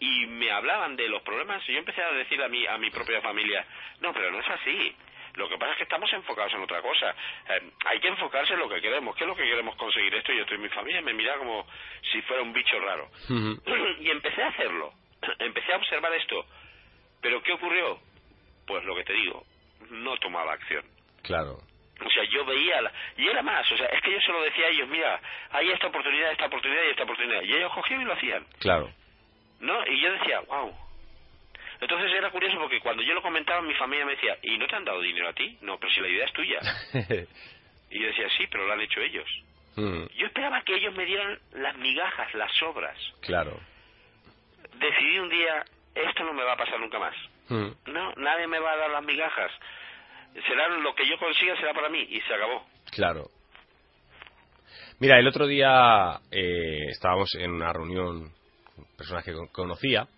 y me hablaban de los problemas, yo empecé a decir a mi, a mi propia familia, no, pero no es así. Lo que pasa es que estamos enfocados en otra cosa. Eh, hay que enfocarse en lo que queremos. ¿Qué es lo que queremos conseguir? Esto yo estoy en mi familia me mira como si fuera un bicho raro. [CLEARS THROAT] y empecé a hacerlo. [CLEARS THROAT] Empecé a observar esto. Pero ¿qué ocurrió? Pues lo que te digo, no tomaba acción. Claro. O sea, yo veía, la... y era más, o sea, es que yo se lo decía a ellos, mira, hay esta oportunidad, esta oportunidad y esta oportunidad. Y ellos cogían y lo hacían. Claro. ¿No? Y yo decía, wow. Entonces era curioso porque cuando yo lo comentaba, mi familia me decía, ¿y no te han dado dinero a ti? No, pero si la idea es tuya. [LAUGHS] y yo decía, sí, pero lo han hecho ellos. Mm. Yo esperaba que ellos me dieran las migajas, las sobras. Claro. Decidí un día, esto no me va a pasar nunca más. Mm. No, nadie me va a dar las migajas será lo que yo consiga será para mí y se acabó. Claro. Mira, el otro día eh, estábamos en una reunión personas que conocía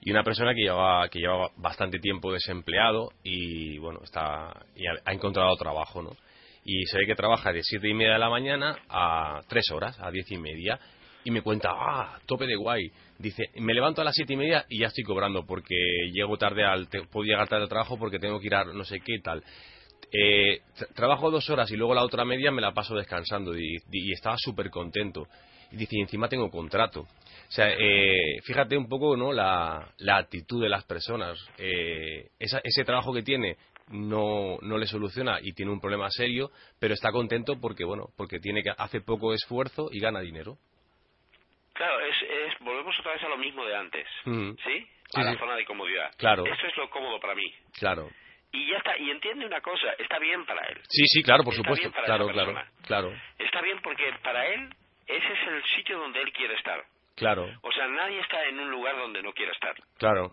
y una persona que llevaba que llevaba bastante tiempo desempleado y bueno está y ha, encontrado trabajo, ¿no? Y se ve que trabaja de siete y media de la mañana a tres horas, a diez y media y me cuenta, ah, tope de guay. Dice, me levanto a las siete y media y ya estoy cobrando porque llego tarde al, puedo llegar tarde al trabajo porque tengo que ir a no sé qué tal. Eh, trabajo dos horas y luego la otra media me la paso descansando y, estaba súper contento. Y dice, y encima tengo contrato. O sea, eh, fíjate un poco ¿no? la, la actitud de las personas. Eh, ese trabajo que tiene no, no le soluciona y tiene un problema serio, pero está contento porque, bueno, porque tiene que hace poco esfuerzo y gana dinero. Claro, es, es, volvemos otra vez a lo mismo de antes, Mm. ¿sí? A la zona de comodidad. Claro. Eso es lo cómodo para mí. Claro. Y ya está, y entiende una cosa, está bien para él. Sí, sí, claro, por Está supuesto. bien para Claro, esa claro, claro, Está bien porque para él ese es el sitio donde él quiere estar. claro, O sea, nadie está en un lugar donde no quiera estar. claro.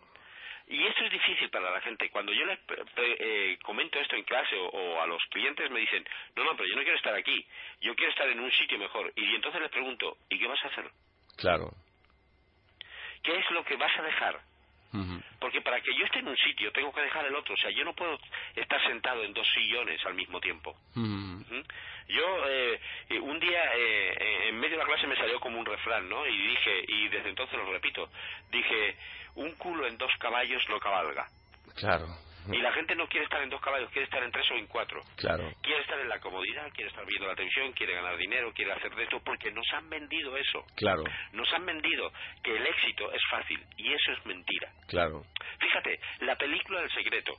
Y esto es difícil para la gente. Cuando yo les eh, comento esto en clase o, o a los clientes me dicen, no, no, pero yo no quiero estar aquí, yo quiero estar en un sitio mejor. Y entonces les pregunto, ¿y qué vas a hacer? Claro. ¿Qué es lo que vas a dejar? Porque para que yo esté en un sitio tengo que dejar el otro. O sea, yo no puedo estar sentado en dos sillones al mismo tiempo. Yo eh, eh, un día eh, eh, en medio de la clase me salió como un refrán, ¿no? Y dije, y desde entonces lo repito, dije, un culo en dos caballos no cabalga. Claro. Y la gente no quiere estar en dos caballos, quiere estar en tres o en cuatro. Claro. Quiere estar en la comodidad, quiere estar viendo la televisión, quiere ganar dinero, quiere hacer de esto, porque nos han vendido eso. Claro. Nos han vendido que el éxito es fácil, y eso es mentira. Claro. Fíjate, la película El Secreto,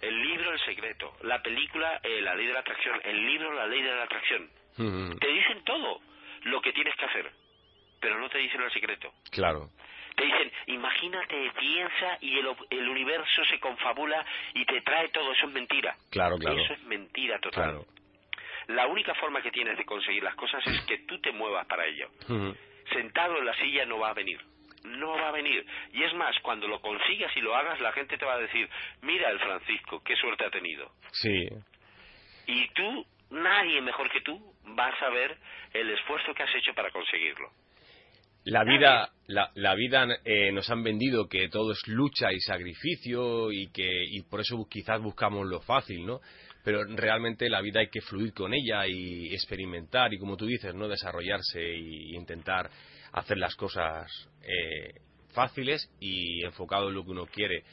el libro El Secreto, la película eh, La Ley de la Atracción, el libro La Ley de la Atracción, te dicen todo lo que tienes que hacer, pero no te dicen el secreto. Claro. Te dicen, imagínate, piensa y el, el universo se confabula y te trae todo. Eso es mentira. Claro, claro. Eso es mentira total. Claro. La única forma que tienes de conseguir las cosas es que tú te muevas para ello. Sentado en la silla no va a venir. No va a venir. Y es más, cuando lo consigas y lo hagas, la gente te va a decir, mira el Francisco, qué suerte ha tenido. Sí. Y tú, nadie mejor que tú, vas a ver el esfuerzo que has hecho para conseguirlo. La vida, la, la vida eh, nos han vendido que todo es lucha y sacrificio y que y por eso quizás buscamos lo fácil, ¿no? Pero realmente la vida hay que fluir con ella y experimentar y como tú dices, no desarrollarse y intentar hacer las cosas eh, fáciles y enfocado en lo que uno quiere.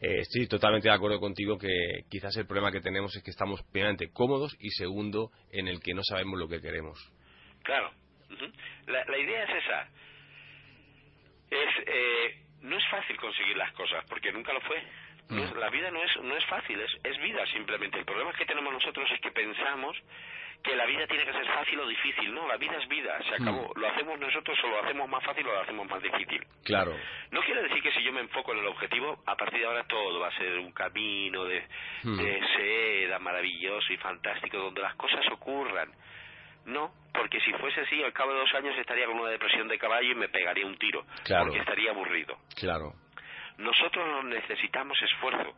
Eh, estoy totalmente de acuerdo contigo que quizás el problema que tenemos es que estamos primeramente cómodos y segundo en el que no sabemos lo que queremos. Claro. La, la idea es esa. Es, eh, no es fácil conseguir las cosas, porque nunca lo fue. No Mm. la vida no es, no es fácil, es, es vida simplemente. El problema que tenemos nosotros es que pensamos que la vida tiene que ser fácil o difícil. No, la vida es vida, se acabó. Lo hacemos nosotros o lo hacemos más fácil o lo hacemos más difícil. Claro. No quiere decir que si yo me enfoco en el objetivo, a partir de ahora todo va a ser un camino de, de seda maravilloso y fantástico donde las cosas ocurran. No, porque si fuese así, al cabo de dos años estaría con una depresión de caballo y me pegaría un tiro. Claro. Porque estaría aburrido. Claro. Nosotros necesitamos esfuerzo.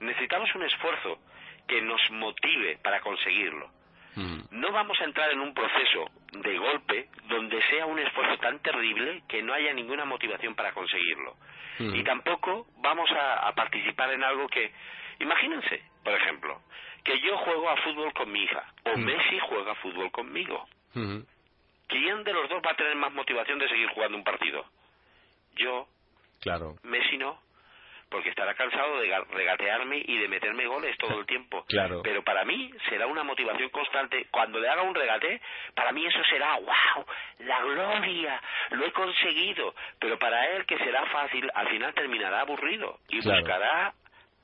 Necesitamos un esfuerzo que nos motive para conseguirlo. No vamos a entrar en un proceso de golpe donde sea un esfuerzo tan terrible que no haya ninguna motivación para conseguirlo. Y tampoco vamos a, a participar en algo que, imagínense, por ejemplo, que yo juego a fútbol con mi hija o Messi juega a fútbol conmigo. Ujú. ¿Quién de los dos va a tener más motivación de seguir jugando un partido? Yo, Claro. Messi no, porque estará cansado de ga- regatearme y de meterme goles todo el tiempo. [LAUGHS] Claro. Pero para mí será una motivación constante. Cuando le haga un regate, para mí eso será, wow, la gloria, lo he conseguido. Pero para él, que será fácil, al final terminará aburrido y Claro. buscará,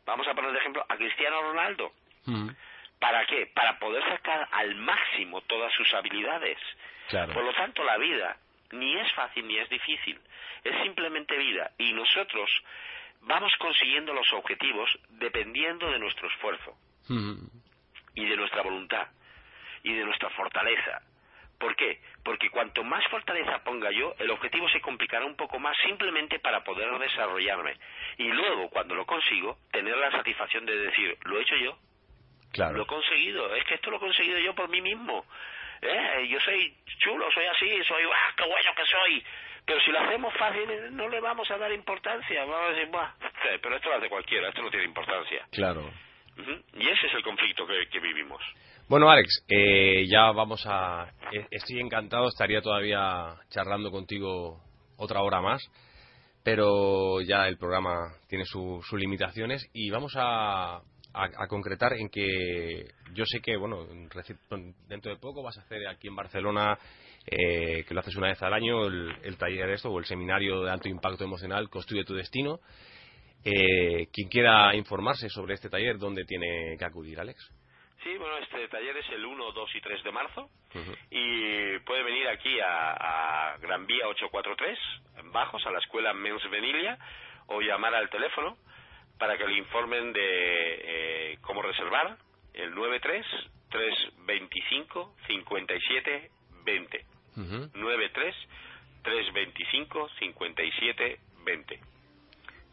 vamos a poner de ejemplo, a Cristiano Ronaldo. ¿Para qué? Para poder sacar al máximo todas sus habilidades. Claro. Por lo tanto, la vida ni es fácil ni es difícil, es simplemente vida y nosotros vamos consiguiendo los objetivos dependiendo de nuestro esfuerzo y de nuestra voluntad y de nuestra fortaleza. ¿Por qué? Porque cuanto más fortaleza ponga yo, el objetivo se complicará un poco más simplemente para poder desarrollarme. Y luego, cuando lo consigo, tener la satisfacción de decir, lo he hecho yo, lo he conseguido, es que esto lo he conseguido yo por mí mismo. ¿Eh? Yo soy chulo, soy así, soy, ¡ah, qué bueno que soy! Pero si lo hacemos fácil, no le vamos a dar importancia. Vamos a decir, "Buah, pero esto lo hace cualquiera, esto no tiene importancia. Claro. Y ese es el conflicto que, que vivimos. Bueno, Alex, eh, ya vamos a. eh, Estoy encantado, estaría todavía charlando contigo otra hora más, pero ya el programa tiene su- sus limitaciones y vamos a, a- a concretar en que yo sé que, bueno, dentro de poco vas a hacer aquí en Barcelona, eh, que lo haces una vez al año, el, el taller esto o el seminario de alto impacto emocional, Construye tu destino. Eh, quien quiera informarse sobre este taller, ¿dónde tiene que acudir, Alex? Sí, bueno, este taller es el 1, 2 y 3 de marzo y puede venir aquí a, a Gran Vía 843, en Bajos, a la escuela Mens Venilia, o llamar al teléfono para que le informen de eh, cómo reservar, el 93 325 57 20. Ujú. 93 325 57 20.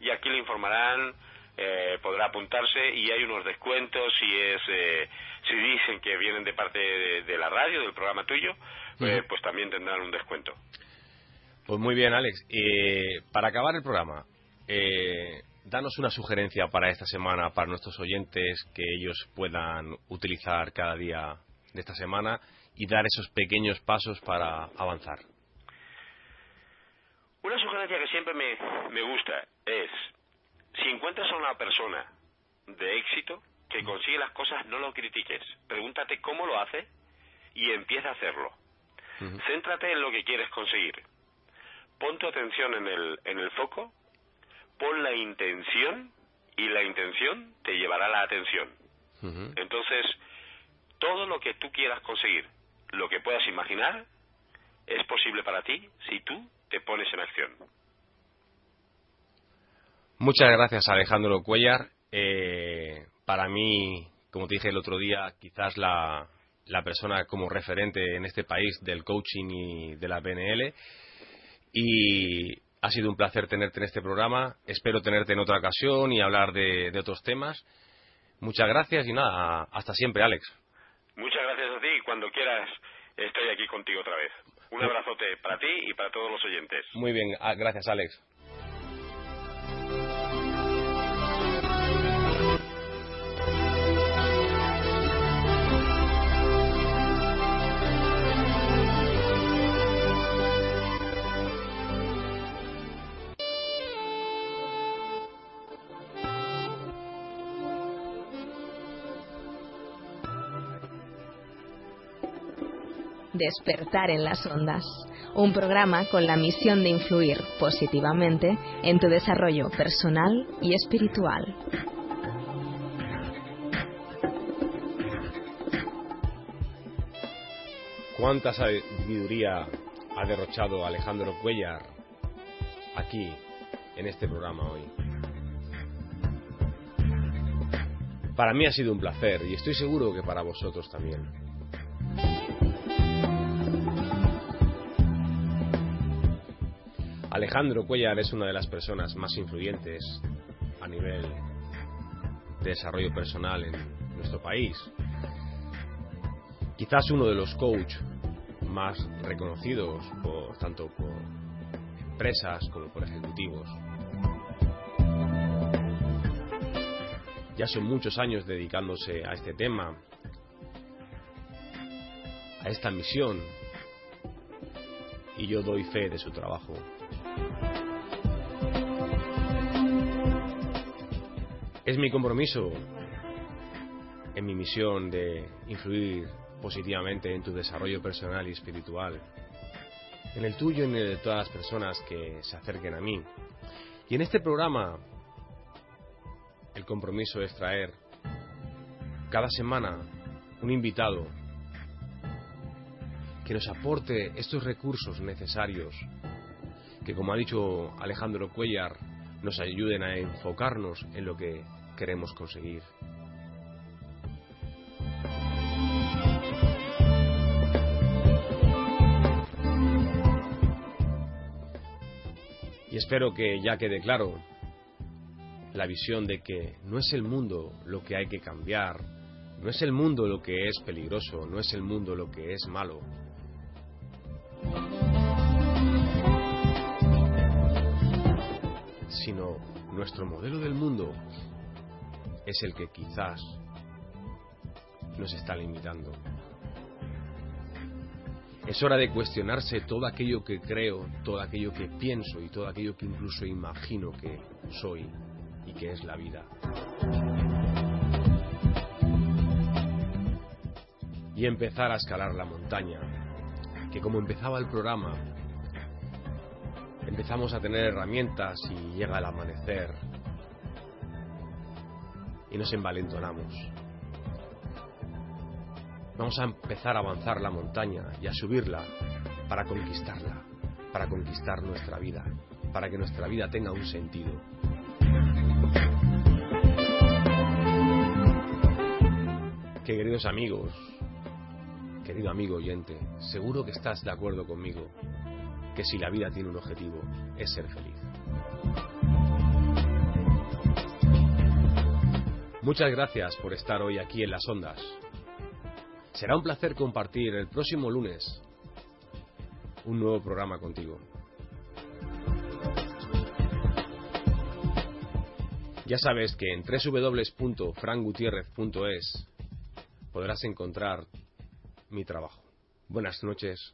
Y aquí le informarán, eh, podrá apuntarse y hay unos descuentos si es eh, si dicen que vienen de parte de, de la radio, del programa tuyo, eh, pues también tendrán un descuento. Pues muy bien, Alex. Eh, para acabar el programa, eh, danos una sugerencia para esta semana, para nuestros oyentes, que ellos puedan utilizar cada día de esta semana y dar esos pequeños pasos para avanzar. Una sugerencia que siempre me, me gusta es, si encuentras a una persona de éxito que consigue las cosas, no lo critiques. Pregúntate cómo lo hace y empieza a hacerlo. Céntrate en lo que quieres conseguir. Pon tu atención en el, en el foco, pon la intención y la intención te llevará la atención. Entonces, todo lo que tú quieras conseguir, lo que puedas imaginar, es posible para ti si tú te pones en acción. Muchas gracias, Alejandro Cuellar. Eh, para mí, como te dije el otro día, quizás la, la persona como referente en este país del coaching y de la PNL. Y ha sido un placer tenerte en este programa. Espero tenerte en otra ocasión y hablar de, de otros temas. Muchas gracias y nada, hasta siempre, Alex. Muchas gracias a ti y cuando quieras estoy aquí contigo otra vez. Un abrazote para ti y para todos los oyentes. Muy bien, gracias, Alex. Despertar en las ondas, un programa con la misión de influir positivamente en tu desarrollo personal y espiritual. cuánta sabiduría ha derrochado Alejandro Cuellar aquí en este programa hoy. Para mí ha sido un placer y estoy seguro que para vosotros también. Alejandro Cuellar es una de las personas más influyentes a nivel de desarrollo personal en nuestro país. Quizás uno de los coaches más reconocidos por, tanto por empresas como por ejecutivos. Ya son muchos años dedicándose a este tema, a esta misión, y yo doy fe de su trabajo. Es mi compromiso en mi misión de influir positivamente en tu desarrollo personal y espiritual, en el tuyo y en el de todas las personas que se acerquen a mí. Y en este programa el compromiso es traer cada semana un invitado que nos aporte estos recursos necesarios que, como ha dicho Alejandro Cuellar, nos ayuden a enfocarnos en lo que queremos conseguir. Y espero que ya quede claro la visión de que no es el mundo lo que hay que cambiar, no es el mundo lo que es peligroso, no es el mundo lo que es malo. Sino nuestro modelo del mundo es el que quizás nos está limitando. Es hora de cuestionarse todo aquello que creo, todo aquello que pienso y todo aquello que incluso imagino que soy y que es la vida. Y empezar a escalar la montaña, que como empezaba el programa, empezamos a tener herramientas y llega el amanecer y nos envalentonamos. Vamos a empezar a avanzar la montaña y a subirla para conquistarla, para conquistar nuestra vida, para que nuestra vida tenga un sentido. Que queridos amigos, querido amigo oyente, seguro que estás de acuerdo conmigo que si la vida tiene un objetivo es ser feliz. Muchas gracias por estar hoy aquí en las ondas. Será un placer compartir el próximo lunes un nuevo programa contigo. Ya sabes que en www.frangutierrez.es podrás encontrar mi trabajo. Buenas noches